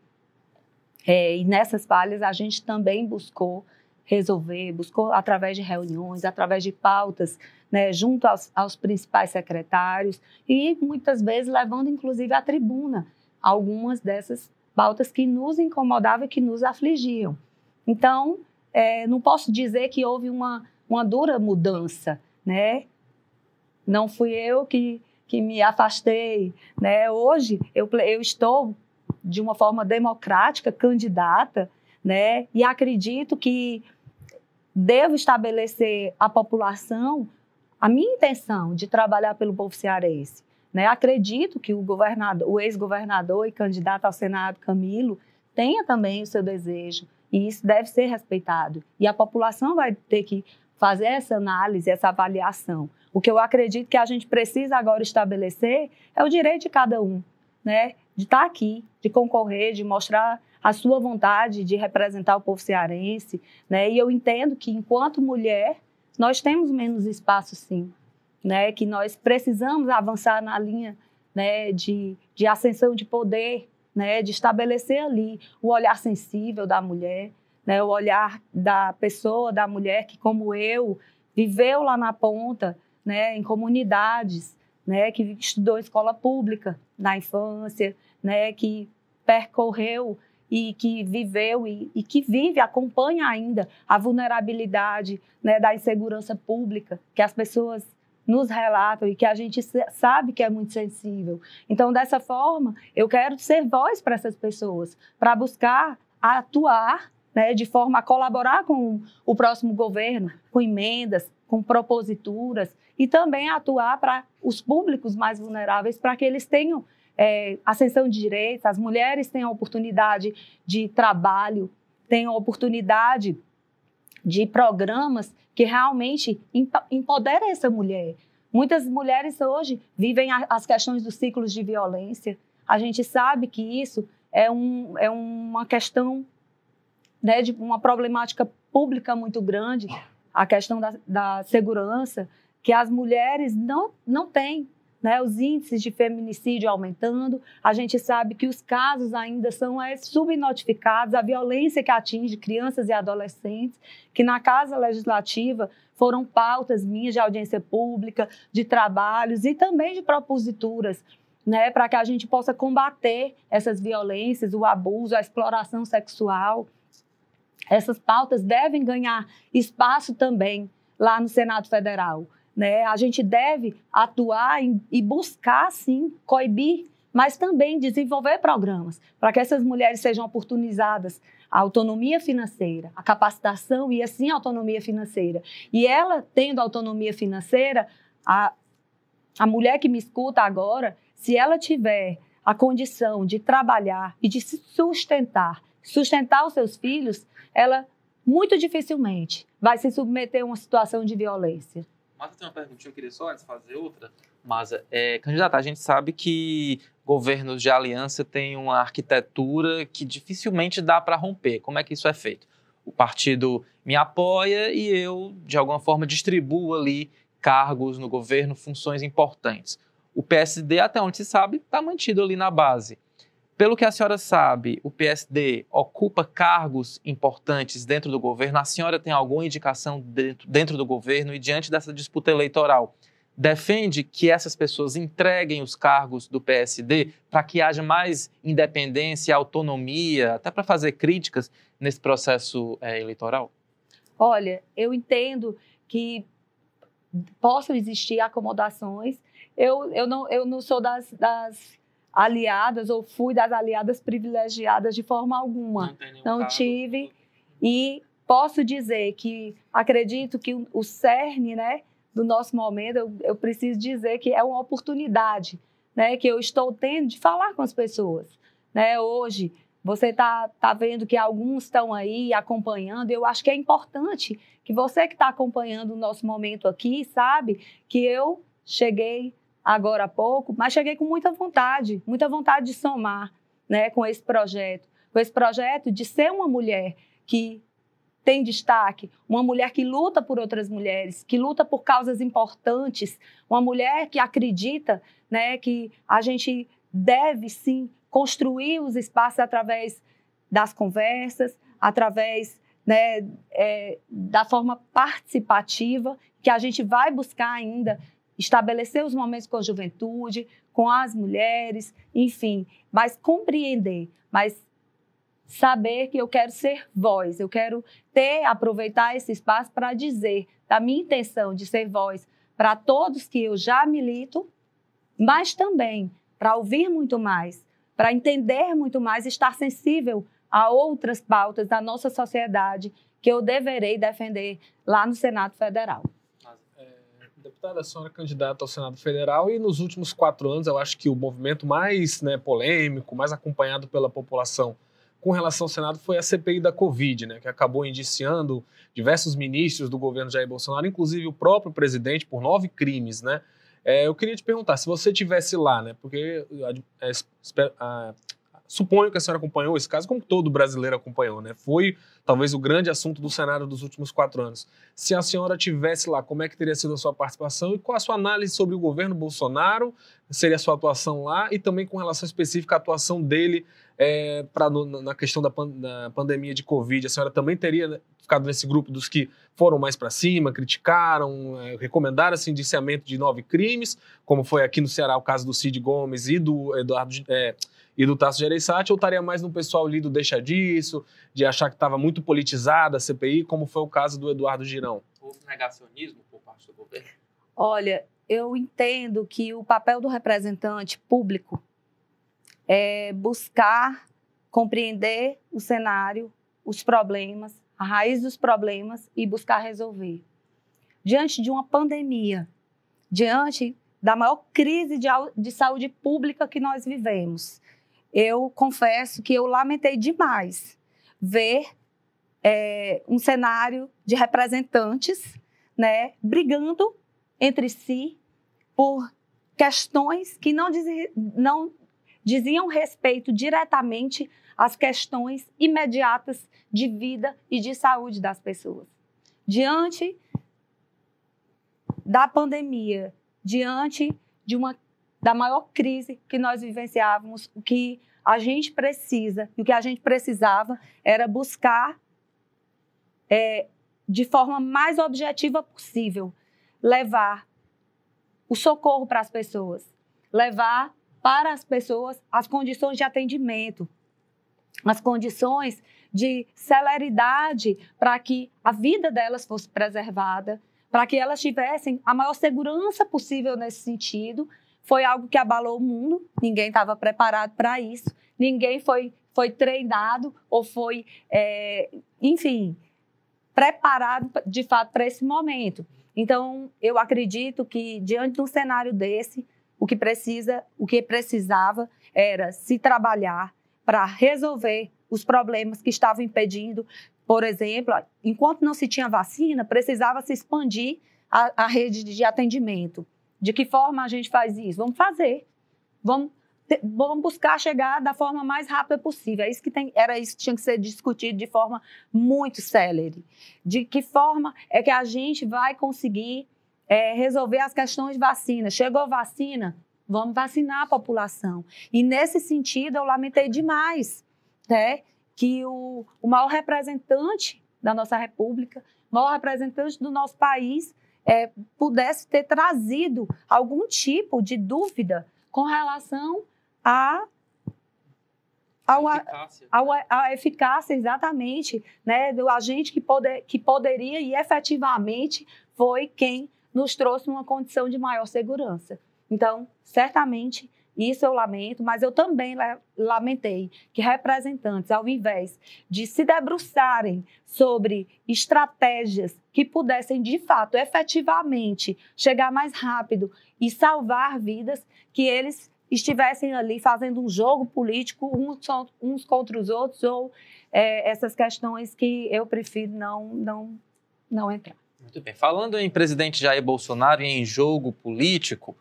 D: É, e nessas falhas a gente também buscou resolver, buscou através de reuniões, através de pautas, né, junto aos, aos principais secretários e muitas vezes levando inclusive à tribuna algumas dessas pautas que nos incomodavam e que nos afligiam. Então, é, não posso dizer que houve uma, uma dura mudança, né? Não fui eu que, que me afastei, né? Hoje eu, eu estou de uma forma democrática candidata, né? E acredito que devo estabelecer à população a minha intenção de trabalhar pelo povo cearense. Né? Acredito que o governador, o ex-governador e candidato ao Senado, Camilo, tenha também o seu desejo e isso deve ser respeitado. E a população vai ter que fazer essa análise, essa avaliação. O que eu acredito que a gente precisa agora estabelecer é o direito de cada um, né? De estar aqui, de concorrer, de mostrar a sua vontade de representar o povo cearense, né? E eu entendo que enquanto mulher nós temos menos espaço, sim, né? Que nós precisamos avançar na linha, né? De, de ascensão de poder, né, de estabelecer ali o olhar sensível da mulher, né, o olhar da pessoa, da mulher que, como eu, viveu lá na ponta, né, em comunidades, né, que estudou em escola pública na infância, né, que percorreu e que viveu e, e, que vive, acompanha ainda a vulnerabilidade né, da insegurança pública, que as pessoas nos relatam e que a gente sabe que é muito sensível. Então, dessa forma, eu quero ser voz para essas pessoas, para buscar atuar né, de forma a colaborar com o próximo governo, com emendas, com proposituras e também atuar para os públicos mais vulneráveis, para que eles tenham é, ascensão de direitos, as mulheres tenham oportunidade de trabalho, tenham oportunidade de programas que realmente empoderem essa mulher. Muitas mulheres hoje vivem as questões dos ciclos de violência. A gente sabe que isso é, um, é uma questão né, de uma problemática pública muito grande, a questão da, da segurança, que as mulheres não, não têm né, os índices de feminicídio aumentando, a gente sabe que os casos ainda são é, subnotificados, a violência que atinge crianças e adolescentes, que na Casa Legislativa foram pautas minhas de audiência pública, de trabalhos e também de proposituras, né, para que a gente possa combater essas violências, o abuso, a exploração sexual. Essas pautas devem ganhar espaço também lá no Senado Federal. Né? A gente deve atuar em, e buscar, sim, coibir, mas também desenvolver programas para que essas mulheres sejam oportunizadas a autonomia financeira, a capacitação e assim a autonomia financeira. E ela tendo autonomia financeira, a, a mulher que me escuta agora, se ela tiver a condição de trabalhar e de se sustentar, sustentar os seus filhos, ela muito dificilmente vai se submeter a uma situação de violência.
C: Mas tem uma perguntinha, eu queria só antes fazer outra. Mas, é, candidata, a gente sabe que governos de aliança têm uma arquitetura que dificilmente dá para romper. Como é que isso é feito? O partido me apoia e eu, de alguma forma, distribuo ali cargos no governo, funções importantes. O PSD, até onde se sabe, está mantido ali na base. Pelo que a senhora sabe, o PSD ocupa cargos importantes dentro do governo? A senhora tem alguma indicação dentro, dentro do governo e diante dessa disputa eleitoral? defende que essas pessoas entreguem os cargos do PSD para que haja mais independência, autonomia, até para fazer críticas nesse processo é, eleitoral?
D: Olha, eu entendo que possam existir acomodações. Eu, eu, não, eu não sou das, das aliadas ou fui das aliadas privilegiadas de forma alguma. Não, não tive. E posso dizer que acredito que o, cerne, né? do nosso momento, eu, eu preciso dizer que é uma oportunidade né, que eu estou tendo de falar com as pessoas. Né? Hoje, você está tá vendo que alguns estão aí acompanhando. Eu acho que é importante que você que está acompanhando o nosso momento aqui, sabe, que eu cheguei agora há pouco, mas cheguei com muita vontade, muita vontade de somar né, com esse projeto, com esse projeto de ser uma mulher que tem destaque, uma mulher que luta por outras mulheres, que luta por causas importantes, uma mulher que acredita né, que a gente deve sim construir os espaços através das conversas, através né, é, da forma participativa, que a gente vai buscar ainda estabelecer os momentos com a juventude, com as mulheres, enfim, mas compreender, mas saber que eu quero ser voz, eu quero ter, aproveitar esse espaço para dizer da minha intenção de ser voz para todos que eu já milito, mas também para ouvir muito mais, para entender muito mais, estar sensível a outras pautas da nossa sociedade que eu deverei defender lá no Senado Federal.
E: Deputada, a senhora é candidata ao Senado Federal e nos últimos quatro anos eu acho que o movimento mais né, polêmico, mais acompanhado pela população com relação ao Senado foi a CPI da Covid, né, que acabou indiciando diversos ministros do governo Jair Bolsonaro, inclusive o próprio presidente, por nove crimes, né? É, eu queria te perguntar, se você tivesse lá, né, porque é, a, suponho que a senhora acompanhou esse caso, como todo brasileiro acompanhou, né? Foi talvez o grande assunto do Senado dos últimos quatro anos. Se a senhora tivesse lá, como é que teria sido a sua participação e qual a sua análise sobre o governo Bolsonaro, seria a sua atuação lá e também com relação específica à atuação dele é, pra, no, na questão da, pan, da, pandemia de Covid, a senhora também teria né, ficado nesse grupo dos que foram mais para cima, criticaram, é, recomendaram esse indiciamento de nove crimes, como foi aqui no Ceará o caso do Cid Gomes e do Eduardo é, e do Tasso Gereissati, ou estaria mais no pessoal ali do deixa disso, de achar que estava muito politizada a CPI, como foi o caso do Eduardo Girão?
C: Houve negacionismo por parte do governo?
D: Olha, eu entendo que o papel do representante público é buscar compreender o cenário, os problemas, a raiz dos problemas e buscar resolver. Diante de uma pandemia, diante da maior crise de, de saúde pública que nós vivemos, eu confesso que eu lamentei demais ver é, um cenário de representantes né, brigando entre si por questões que não, diz, não diziam respeito diretamente às questões imediatas de vida e de saúde das pessoas. Diante da pandemia, diante de uma da maior crise que nós vivenciávamos, o que a gente precisa e o que a gente precisava era buscar é, de forma mais objetiva possível levar o socorro para as pessoas, levar para as pessoas as condições de atendimento, as condições de celeridade para que a vida delas fosse preservada, para que elas tivessem a maior segurança possível nesse sentido. Foi algo que abalou o mundo, ninguém estava preparado para isso, ninguém foi, foi treinado ou foi, é, enfim, preparado de fato para esse momento. Então, eu acredito que diante de um cenário desse, o que precisa, o que precisava era se trabalhar para resolver os problemas que estavam impedindo. Por exemplo, enquanto não se tinha vacina, precisava se expandir a, a rede de atendimento. De que forma a gente faz isso? Vamos fazer. Vamos, vamos buscar chegar da forma mais rápida possível. É isso que tem, era isso que tinha que ser discutido de forma muito célere. De que forma é que a gente vai conseguir é, resolver as questões de vacina? Chegou vacina? Vamos vacinar a população. E nesse sentido, eu lamentei demais né, que o, o maior representante da nossa República, maior representante do nosso país, é, pudesse ter trazido algum tipo de dúvida com relação a ao, eficácia. Ao, a eficácia, exatamente, né, do agente que, poder, que poderia e efetivamente foi quem nos trouxe uma condição de maior segurança. Então, certamente, isso eu lamento, mas eu também lamentei que representantes, ao invés de se debruçarem sobre estratégias que pudessem, de fato, efetivamente chegar mais rápido e salvar vidas, que eles estivessem ali fazendo um jogo político uns, contra os outros ou é, essas questões que eu prefiro não, não, não entrar.
C: Muito bem. Falando em presidente Jair Bolsonaro e em jogo político,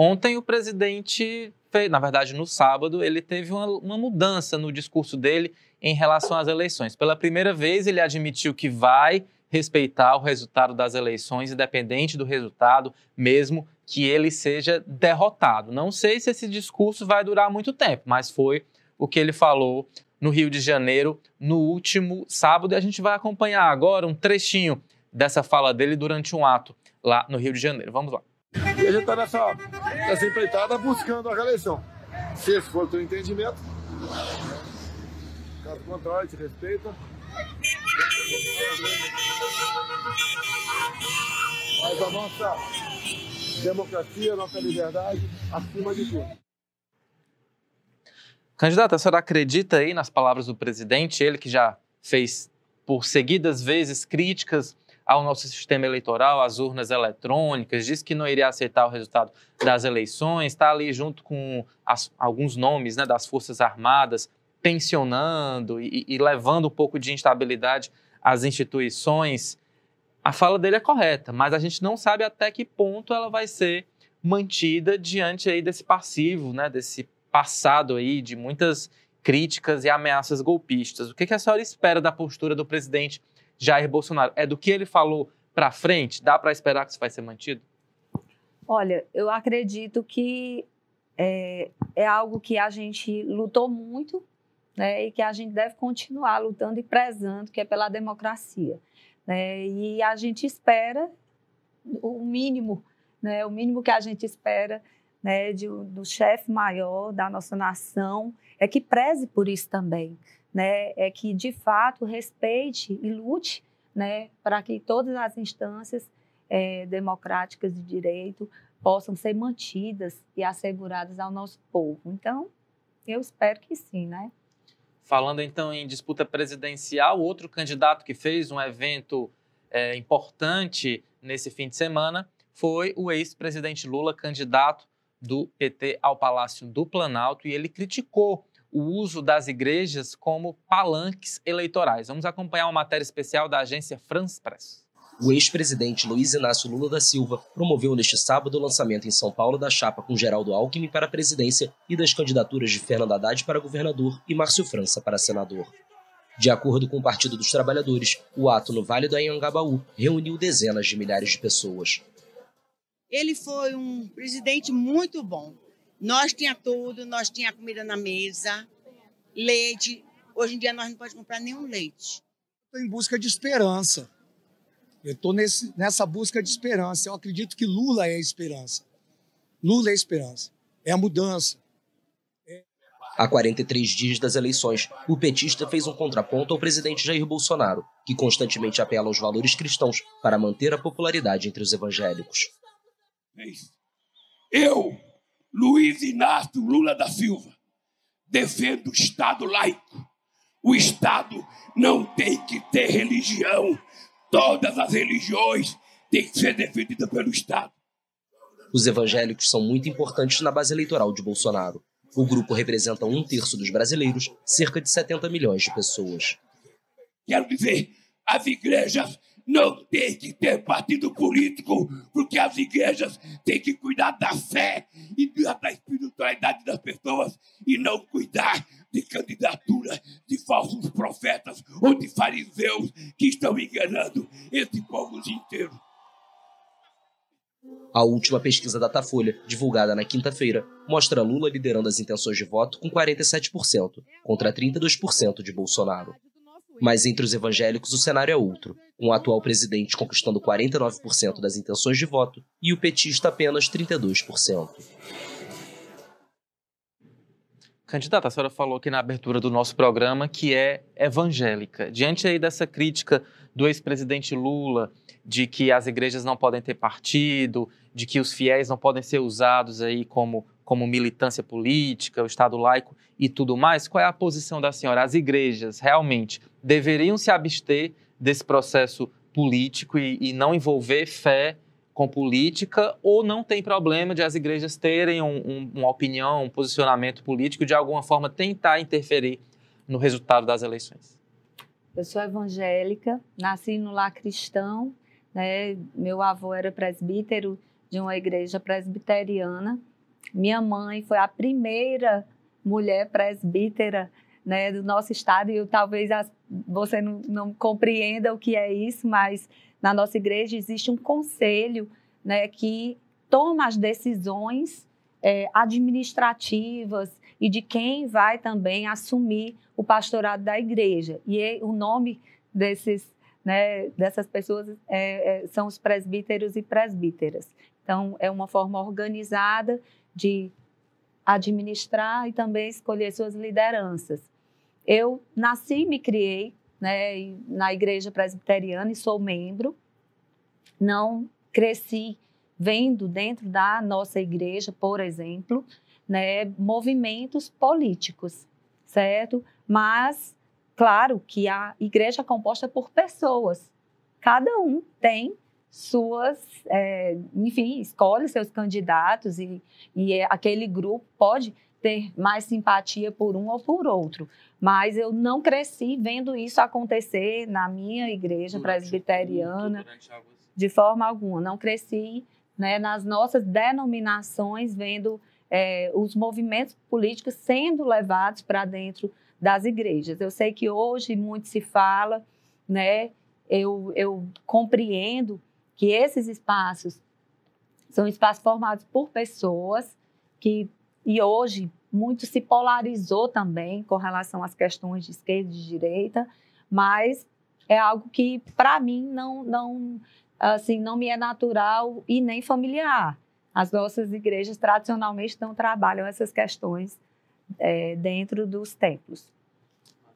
C: Ontem o presidente, fez, na verdade no sábado, ele teve uma, uma mudança no discurso dele em relação às eleições. Pela primeira vez, ele admitiu que vai respeitar o resultado das eleições, independente do resultado, mesmo que ele seja derrotado. Não sei se esse discurso vai durar muito tempo, mas foi o que ele falou no Rio de Janeiro no último sábado e a gente vai acompanhar agora um trechinho dessa fala dele durante um ato lá no Rio de Janeiro. Vamos lá.
G: A gente está nessa, nessa empreitada buscando a reeleição. Se esse for o teu entendimento, caso contrário, te respeita. Mas a nossa democracia, a nossa liberdade, acima de tudo.
C: Candidata, a senhora acredita aí nas palavras do presidente, ele que já fez por seguidas vezes críticas ao nosso sistema eleitoral, às urnas eletrônicas, disse que não iria aceitar o resultado das eleições, está ali junto com as, alguns nomes né, das Forças Armadas, tensionando e, e levando um pouco de instabilidade às instituições. A fala dele é correta, mas a gente não sabe até que ponto ela vai ser mantida diante aí desse passivo, né, desse passado aí de muitas críticas e ameaças golpistas. O que, que a senhora espera da postura do presidente Jair Bolsonaro? É do que ele falou para frente? Dá para esperar que isso vai ser mantido?
D: Olha, eu acredito que é, é, algo que a gente lutou muito né, e que a gente deve continuar lutando e prezando, que é pela democracia. Né, e a gente espera o mínimo, né, o mínimo que a gente espera né, de, do chefe maior da nossa nação é que preze por isso também né, é que de fato respeite e lute né, para que todas as instâncias é, democráticas de direito possam ser mantidas e asseguradas ao nosso povo. Então, eu espero que sim, né?
C: Falando então em disputa presidencial, outro candidato que fez um evento é, importante nesse fim de semana foi o ex-presidente Lula, candidato do PT ao Palácio do Planalto, e ele criticou o uso das igrejas como palanques eleitorais. Vamos acompanhar uma matéria especial da agência France Press.
H: O ex-presidente Luiz Inácio Lula da Silva promoveu neste sábado o lançamento em São Paulo da chapa com Geraldo Alckmin para a presidência e das candidaturas de Fernando Haddad para governador e Márcio França para senador. De acordo com o Partido dos Trabalhadores, o ato no Vale do Anhangabaú reuniu dezenas de milhares de pessoas.
I: Ele foi um presidente muito bom, nós tinha tudo, nós tinha comida na mesa, leite. Hoje em dia nós não podemos comprar nenhum leite.
J: Estou em busca de esperança. Eu estou nessa busca de esperança. Eu acredito que Lula é a esperança. Lula é a esperança. É a mudança.
H: É... Há 43 dias das eleições, o petista fez um contraponto ao presidente Jair Bolsonaro, que constantemente apela aos valores cristãos para manter a popularidade entre os evangélicos.
F: Eu Luiz Inácio Lula da Silva. Defendo o Estado laico. O Estado não tem que ter religião. Todas as religiões têm que ser defendidas pelo Estado.
H: Os evangélicos são muito importantes na base eleitoral de Bolsonaro. O grupo representa um terço dos brasileiros, cerca de 70 milhões de pessoas.
K: Quero dizer, as igrejas não têm que ter partido político, porque as igrejas têm que cuidar da fé e da espiritualidade das pessoas e não cuidar de candidatura de falsos profetas ou de fariseus que estão enganando esse povo inteiro.
H: A última pesquisa Datafolha, divulgada na quinta-feira, mostra Lula liderando as intenções de voto com 47%, contra 32% de Bolsonaro. Mas entre os evangélicos o cenário é outro, com o atual presidente conquistando 49% das intenções de voto e o petista apenas 32%.
C: Candidata, a senhora falou aqui na abertura do nosso programa que é evangélica. Diante aí dessa crítica do ex-presidente Lula de que as igrejas não podem ter partido, de que os fiéis não podem ser usados aí como, como militância política, o Estado laico e tudo mais, qual é a posição da senhora? As igrejas realmente deveriam se abster desse processo político e, e não envolver fé com política ou não tem problema de as igrejas terem um, um, uma opinião, um posicionamento político, de alguma forma tentar interferir no resultado das eleições?
D: Eu sou evangélica, nasci no lar cristão, né? meu avô era presbítero de uma igreja presbiteriana, minha mãe foi a primeira mulher presbítera né, do nosso estado, e eu, talvez as, você não, não compreenda o que é isso, mas na nossa igreja existe um conselho né, que toma as decisões é, administrativas e de quem vai também assumir o pastorado da igreja. E o nome desses, né, dessas pessoas é, é, são os presbíteros e presbíteras. Então, é uma forma organizada de administrar e também escolher suas lideranças. Eu nasci e me criei né, na igreja presbiteriana e sou membro. Não cresci vendo dentro da nossa igreja, por exemplo, né, movimentos políticos, certo? Mas, claro que a igreja é composta por pessoas. Cada um tem suas, é, enfim, escolhe seus candidatos e, e é, aquele grupo pode ter mais simpatia por um ou por outro. Mas eu não cresci vendo isso acontecer na minha igreja presbiteriana de forma alguma. Não cresci né, nas nossas denominações vendo é, os movimentos políticos sendo levados para dentro das igrejas. Eu sei que hoje muito se fala, né, eu, eu compreendo que esses espaços são espaços formados por pessoas que, e hoje, muito se polarizou também com relação às questões de esquerda e de direita, mas é algo que, para mim, não, não, assim, não me é natural e nem familiar. As nossas igrejas tradicionalmente não trabalham essas questões é, dentro dos templos.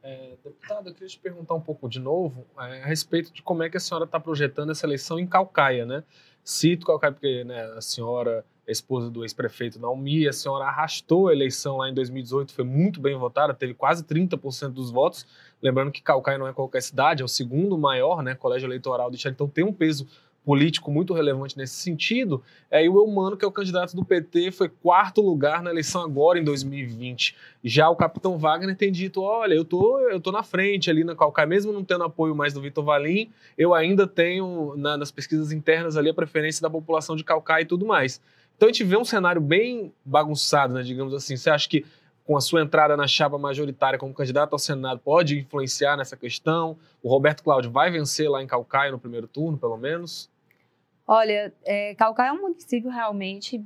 E: É, deputada, eu queria te perguntar um pouco de novo é, a respeito de como é que a senhora está projetando essa eleição em Calcaia, né? Cito Calcaia porque né, a senhora esposa do ex-prefeito Naumi, a senhora arrastou a eleição lá em 2018, foi muito bem votada, teve quase 30% dos votos. Lembrando que Calcaia não é qualquer cidade, é o segundo maior né, colégio eleitoral do Estado, então tem um peso político muito relevante nesse sentido. É, e o Eumano, que é o candidato do PT, foi quarto lugar na eleição agora em 2020. Já o capitão Wagner tem dito: olha, eu tô, eu tô na frente ali na Calcaia, mesmo não tendo apoio mais do Vitor Valim, eu ainda tenho na, nas pesquisas internas ali a preferência da população de Calcaia e tudo mais. Então a gente vê um cenário bem bagunçado, né, digamos assim. Você acha que com a sua entrada na chapa majoritária como candidato ao Senado pode influenciar nessa questão? O Roberto Cláudio vai vencer lá em Calcaia no primeiro turno, pelo menos?
D: Olha, é, Calcaia é um município realmente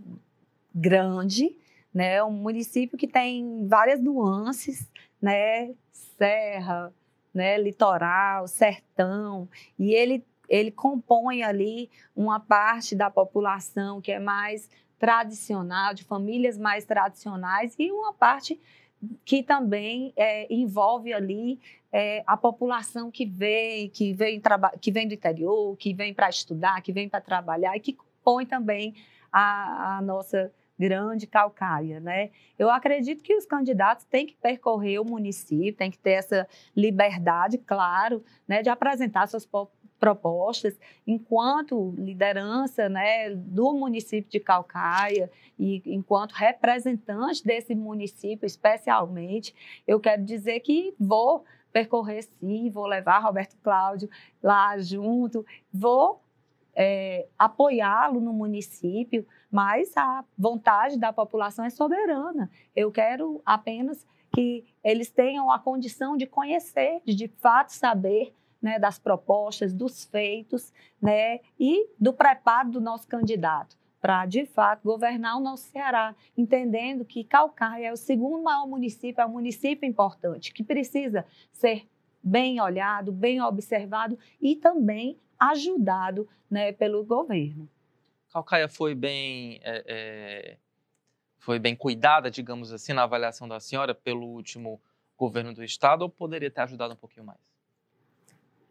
D: grande, né? Um município que tem várias nuances, né? Serra, né? Litoral, sertão, e ele ele compõe ali uma parte da população que é mais tradicional, de famílias mais tradicionais, e uma parte que também é, envolve ali é, a população que vem, que vem, que vem do interior, que vem para estudar, que vem para trabalhar e que compõe também a, a nossa grande calcária, né? Eu acredito que os candidatos têm que percorrer o município, têm que ter essa liberdade, claro, né, de apresentar suas propostas, enquanto liderança né, do município de Calcaia e enquanto representante desse município, especialmente, eu quero dizer que vou percorrer sim, vou levar Roberto Cláudio lá junto, vou é, apoiá-lo no município, mas a vontade da população é soberana. Eu quero apenas que eles tenham a condição de conhecer, de de fato saber né, das propostas, dos feitos né, e do preparo do nosso candidato para, de fato, governar o nosso Ceará, entendendo que Calcaia é o segundo maior município, é um município importante, que precisa ser bem olhado, bem observado e também ajudado né, pelo governo.
C: Calcaia foi bem, é, é, foi bem cuidada, digamos assim, na avaliação da senhora pelo último governo do estado ou poderia ter ajudado um pouquinho mais?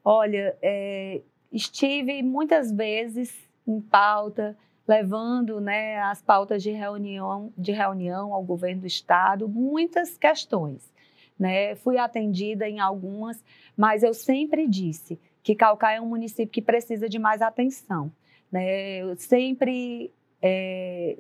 D: Olha, é, estive muitas vezes em pauta, levando né, as pautas de reunião, de reunião ao governo do estado, muitas questões. Né? Fui atendida em algumas, mas eu sempre disse que Calcaia é um município que precisa de mais atenção. Né? Eu sempre é,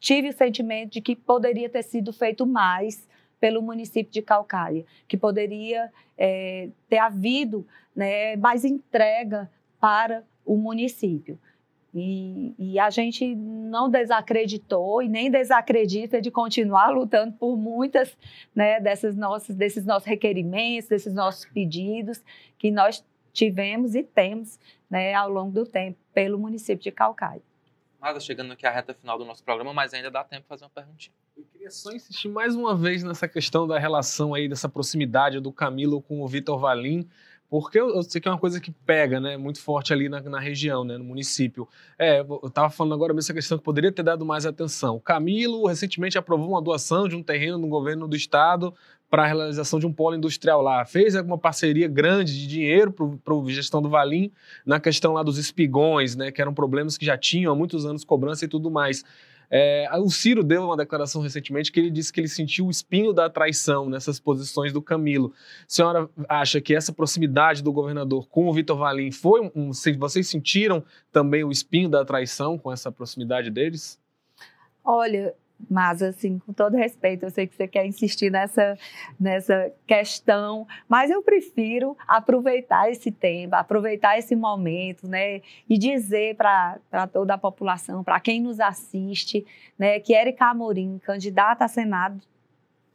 D: tive o sentimento de que poderia ter sido feito mais pelo município de Calcaia, que poderia é, ter havido né, mais entrega para o município. E, e, a gente não desacreditou e nem desacredita de continuar lutando por muitas né, dessas nossas, desses nossos requerimentos, desses nossos pedidos que nós tivemos e temos né, ao longo do tempo pelo município de Calcaia.
C: Nada, chegando aqui à reta final do nosso programa, mas ainda dá tempo de fazer uma perguntinha.
E: Eu queria só insistir mais uma vez nessa questão da relação aí, dessa proximidade do Camilo com o Vitor Valim, porque eu, eu, sei que é uma coisa que pega, né, muito forte ali na, na região, né, no município. É, eu estava falando agora mesmo essa questão que poderia ter dado mais atenção. O Camilo recentemente aprovou uma doação de um terreno no governo do estado para a realização de um polo industrial lá. Fez alguma parceria grande de dinheiro para a gestão do Valim na questão lá dos espigões, né, que eram problemas que já tinham há muitos anos cobrança e tudo mais. É, o Ciro deu uma declaração recentemente que ele disse que ele sentiu o espinho da traição nessas posições do Camilo. A senhora acha que essa proximidade do governador com o Vitor Valim foi um. Vocês sentiram também o espinho da traição com essa proximidade deles?
D: Olha, mas, assim, com todo respeito, eu sei que você quer insistir nessa, nessa questão, mas eu prefiro aproveitar esse tempo, aproveitar esse momento, né? E dizer para toda a população, para quem nos assiste, né, que Erika Amorim, candidata a Senado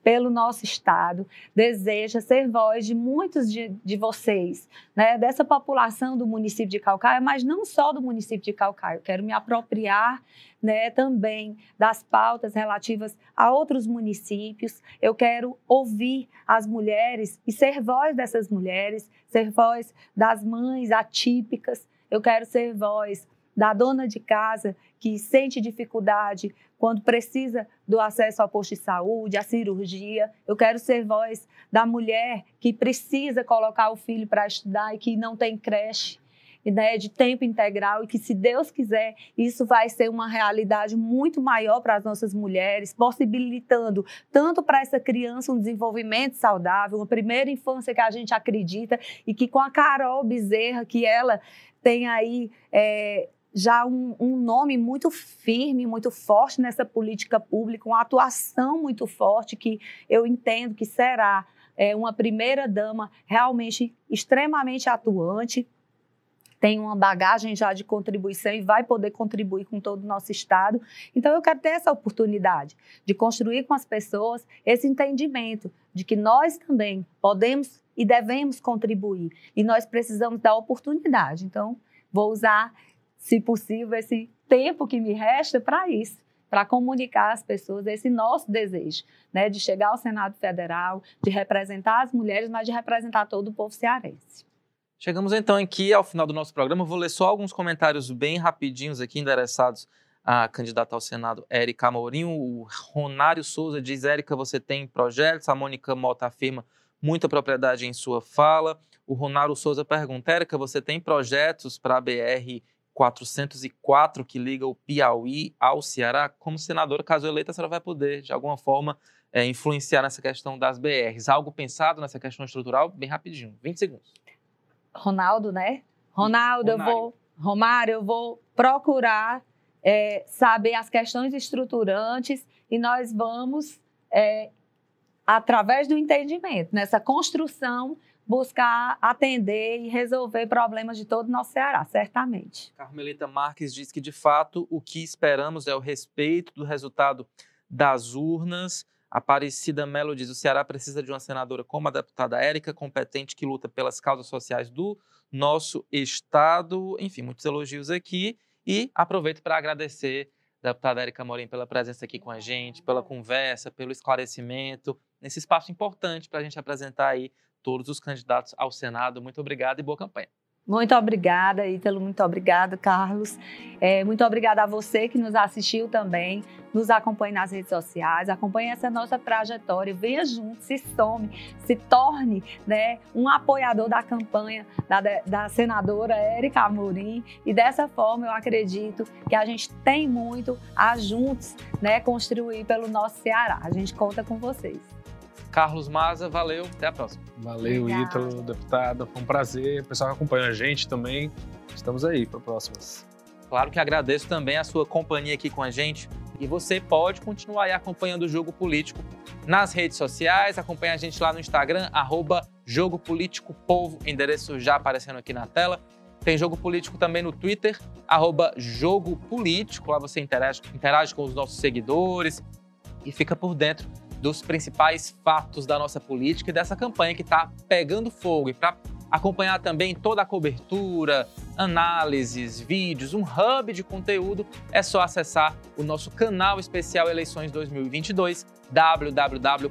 D: pelo nosso Estado, deseja ser voz de muitos de, de vocês, né, dessa população do município de Calcaia, mas não só do município de Calcaia. Eu quero me apropriar né, também das pautas relativas a outros municípios. Eu quero ouvir as mulheres e ser voz dessas mulheres, ser voz das mães atípicas. Eu quero ser voz da dona de casa que sente dificuldade quando precisa do acesso ao posto de saúde, à cirurgia. Eu quero ser voz da mulher que precisa colocar o filho para estudar e que não tem creche. Né, de tempo integral e que, se Deus quiser, isso vai ser uma realidade muito maior para as nossas mulheres, possibilitando tanto para essa criança um desenvolvimento saudável, uma primeira infância que a gente acredita e que com a Carol Bezerra, que ela tem aí é, já um, um, nome muito firme, muito forte nessa política pública, uma atuação muito forte que eu entendo que será é, uma primeira dama realmente extremamente atuante, tem uma bagagem já de contribuição e vai poder contribuir com todo o nosso Estado. Então, eu quero ter essa oportunidade de construir com as pessoas esse entendimento de que nós também podemos e devemos contribuir e nós precisamos da oportunidade. Então, vou usar se possível, esse tempo que me resta para isso, para comunicar às pessoas esse nosso desejo, né, de chegar ao Senado Federal, de representar as mulheres, mas de representar todo o povo cearense.
C: Chegamos então aqui ao final do nosso programa. vou ler só alguns comentários bem rapidinhos aqui, endereçados à candidata ao Senado, Érica Amorim. O Ronário Souza diz, Érica, você tem projetos? A Mônica Mota afirma muita propriedade em sua fala. O Ronário Souza pergunta, Érica, você tem projetos para a BR 404 que liga o Piauí ao Ceará, como senadora, caso eleita, a senhora vai poder, de alguma forma, é, influenciar nessa questão das BRs. Algo pensado nessa questão estrutural? Bem rapidinho, 20 segundos.
D: Ronaldo, né? Ronaldo, eu vou, Romário, eu vou procurar é, saber as questões estruturantes e nós vamos, é, através do entendimento, nessa construção, buscar atender e resolver problemas de todo o nosso Ceará, certamente.
C: Carmelita Marques diz que, de fato, o que esperamos é o respeito do resultado das urnas. Aparecida Melo diz: o Ceará precisa de uma senadora como a deputada Érica, competente, que luta pelas causas sociais do nosso Estado. Enfim, muitos elogios aqui. E aproveito para agradecer deputada Érica Morim pela presença aqui com a gente, pela conversa, pelo esclarecimento, nesse espaço importante para a gente apresentar aí todos os candidatos ao Senado. Muito obrigado e boa campanha.
D: Muito obrigada, Ítalo. Muito obrigada, Carlos. É, muito obrigada a você que nos assistiu também, nos acompanhe nas redes sociais, acompanhe essa nossa trajetória, venha junto, se some, se torne né, um apoiador da campanha da, da senadora Érica Amorim. E dessa forma, eu acredito que a gente tem muito a juntos né, construir pelo nosso Ceará. A gente conta com vocês.
C: Carlos Maza, valeu, até a próxima.
E: Valeu. Ítalo, deputado, foi um prazer. O pessoal que acompanha a gente também, estamos aí para próximas.
C: Claro que agradeço também a sua companhia aqui com a gente. E você pode continuar aí acompanhando o Jogo Político nas redes sociais. Acompanhe a gente lá no Instagram, arroba Jogo Político Povo, endereço já aparecendo aqui na tela. Tem Jogo Político também no Twitter, arroba Jogo Político. Lá você interage, interage com os nossos seguidores e fica por dentro dos principais fatos da nossa política e dessa campanha que está pegando fogo. E para acompanhar também toda a cobertura, análises, vídeos, um hub de conteúdo, é só acessar o nosso canal especial Eleições 2022, www.povo.com.br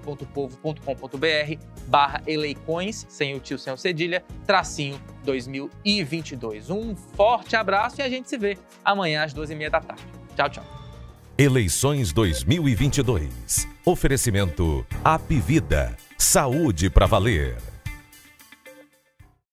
C: barra eleicões, sem o tio, sem o cedilha, tracinho 2022. Um forte abraço e a gente se vê amanhã às 12h30 da tarde. Tchau, tchau.
A: Eleições 2022. Oferecimento Apivida. Saúde para valer.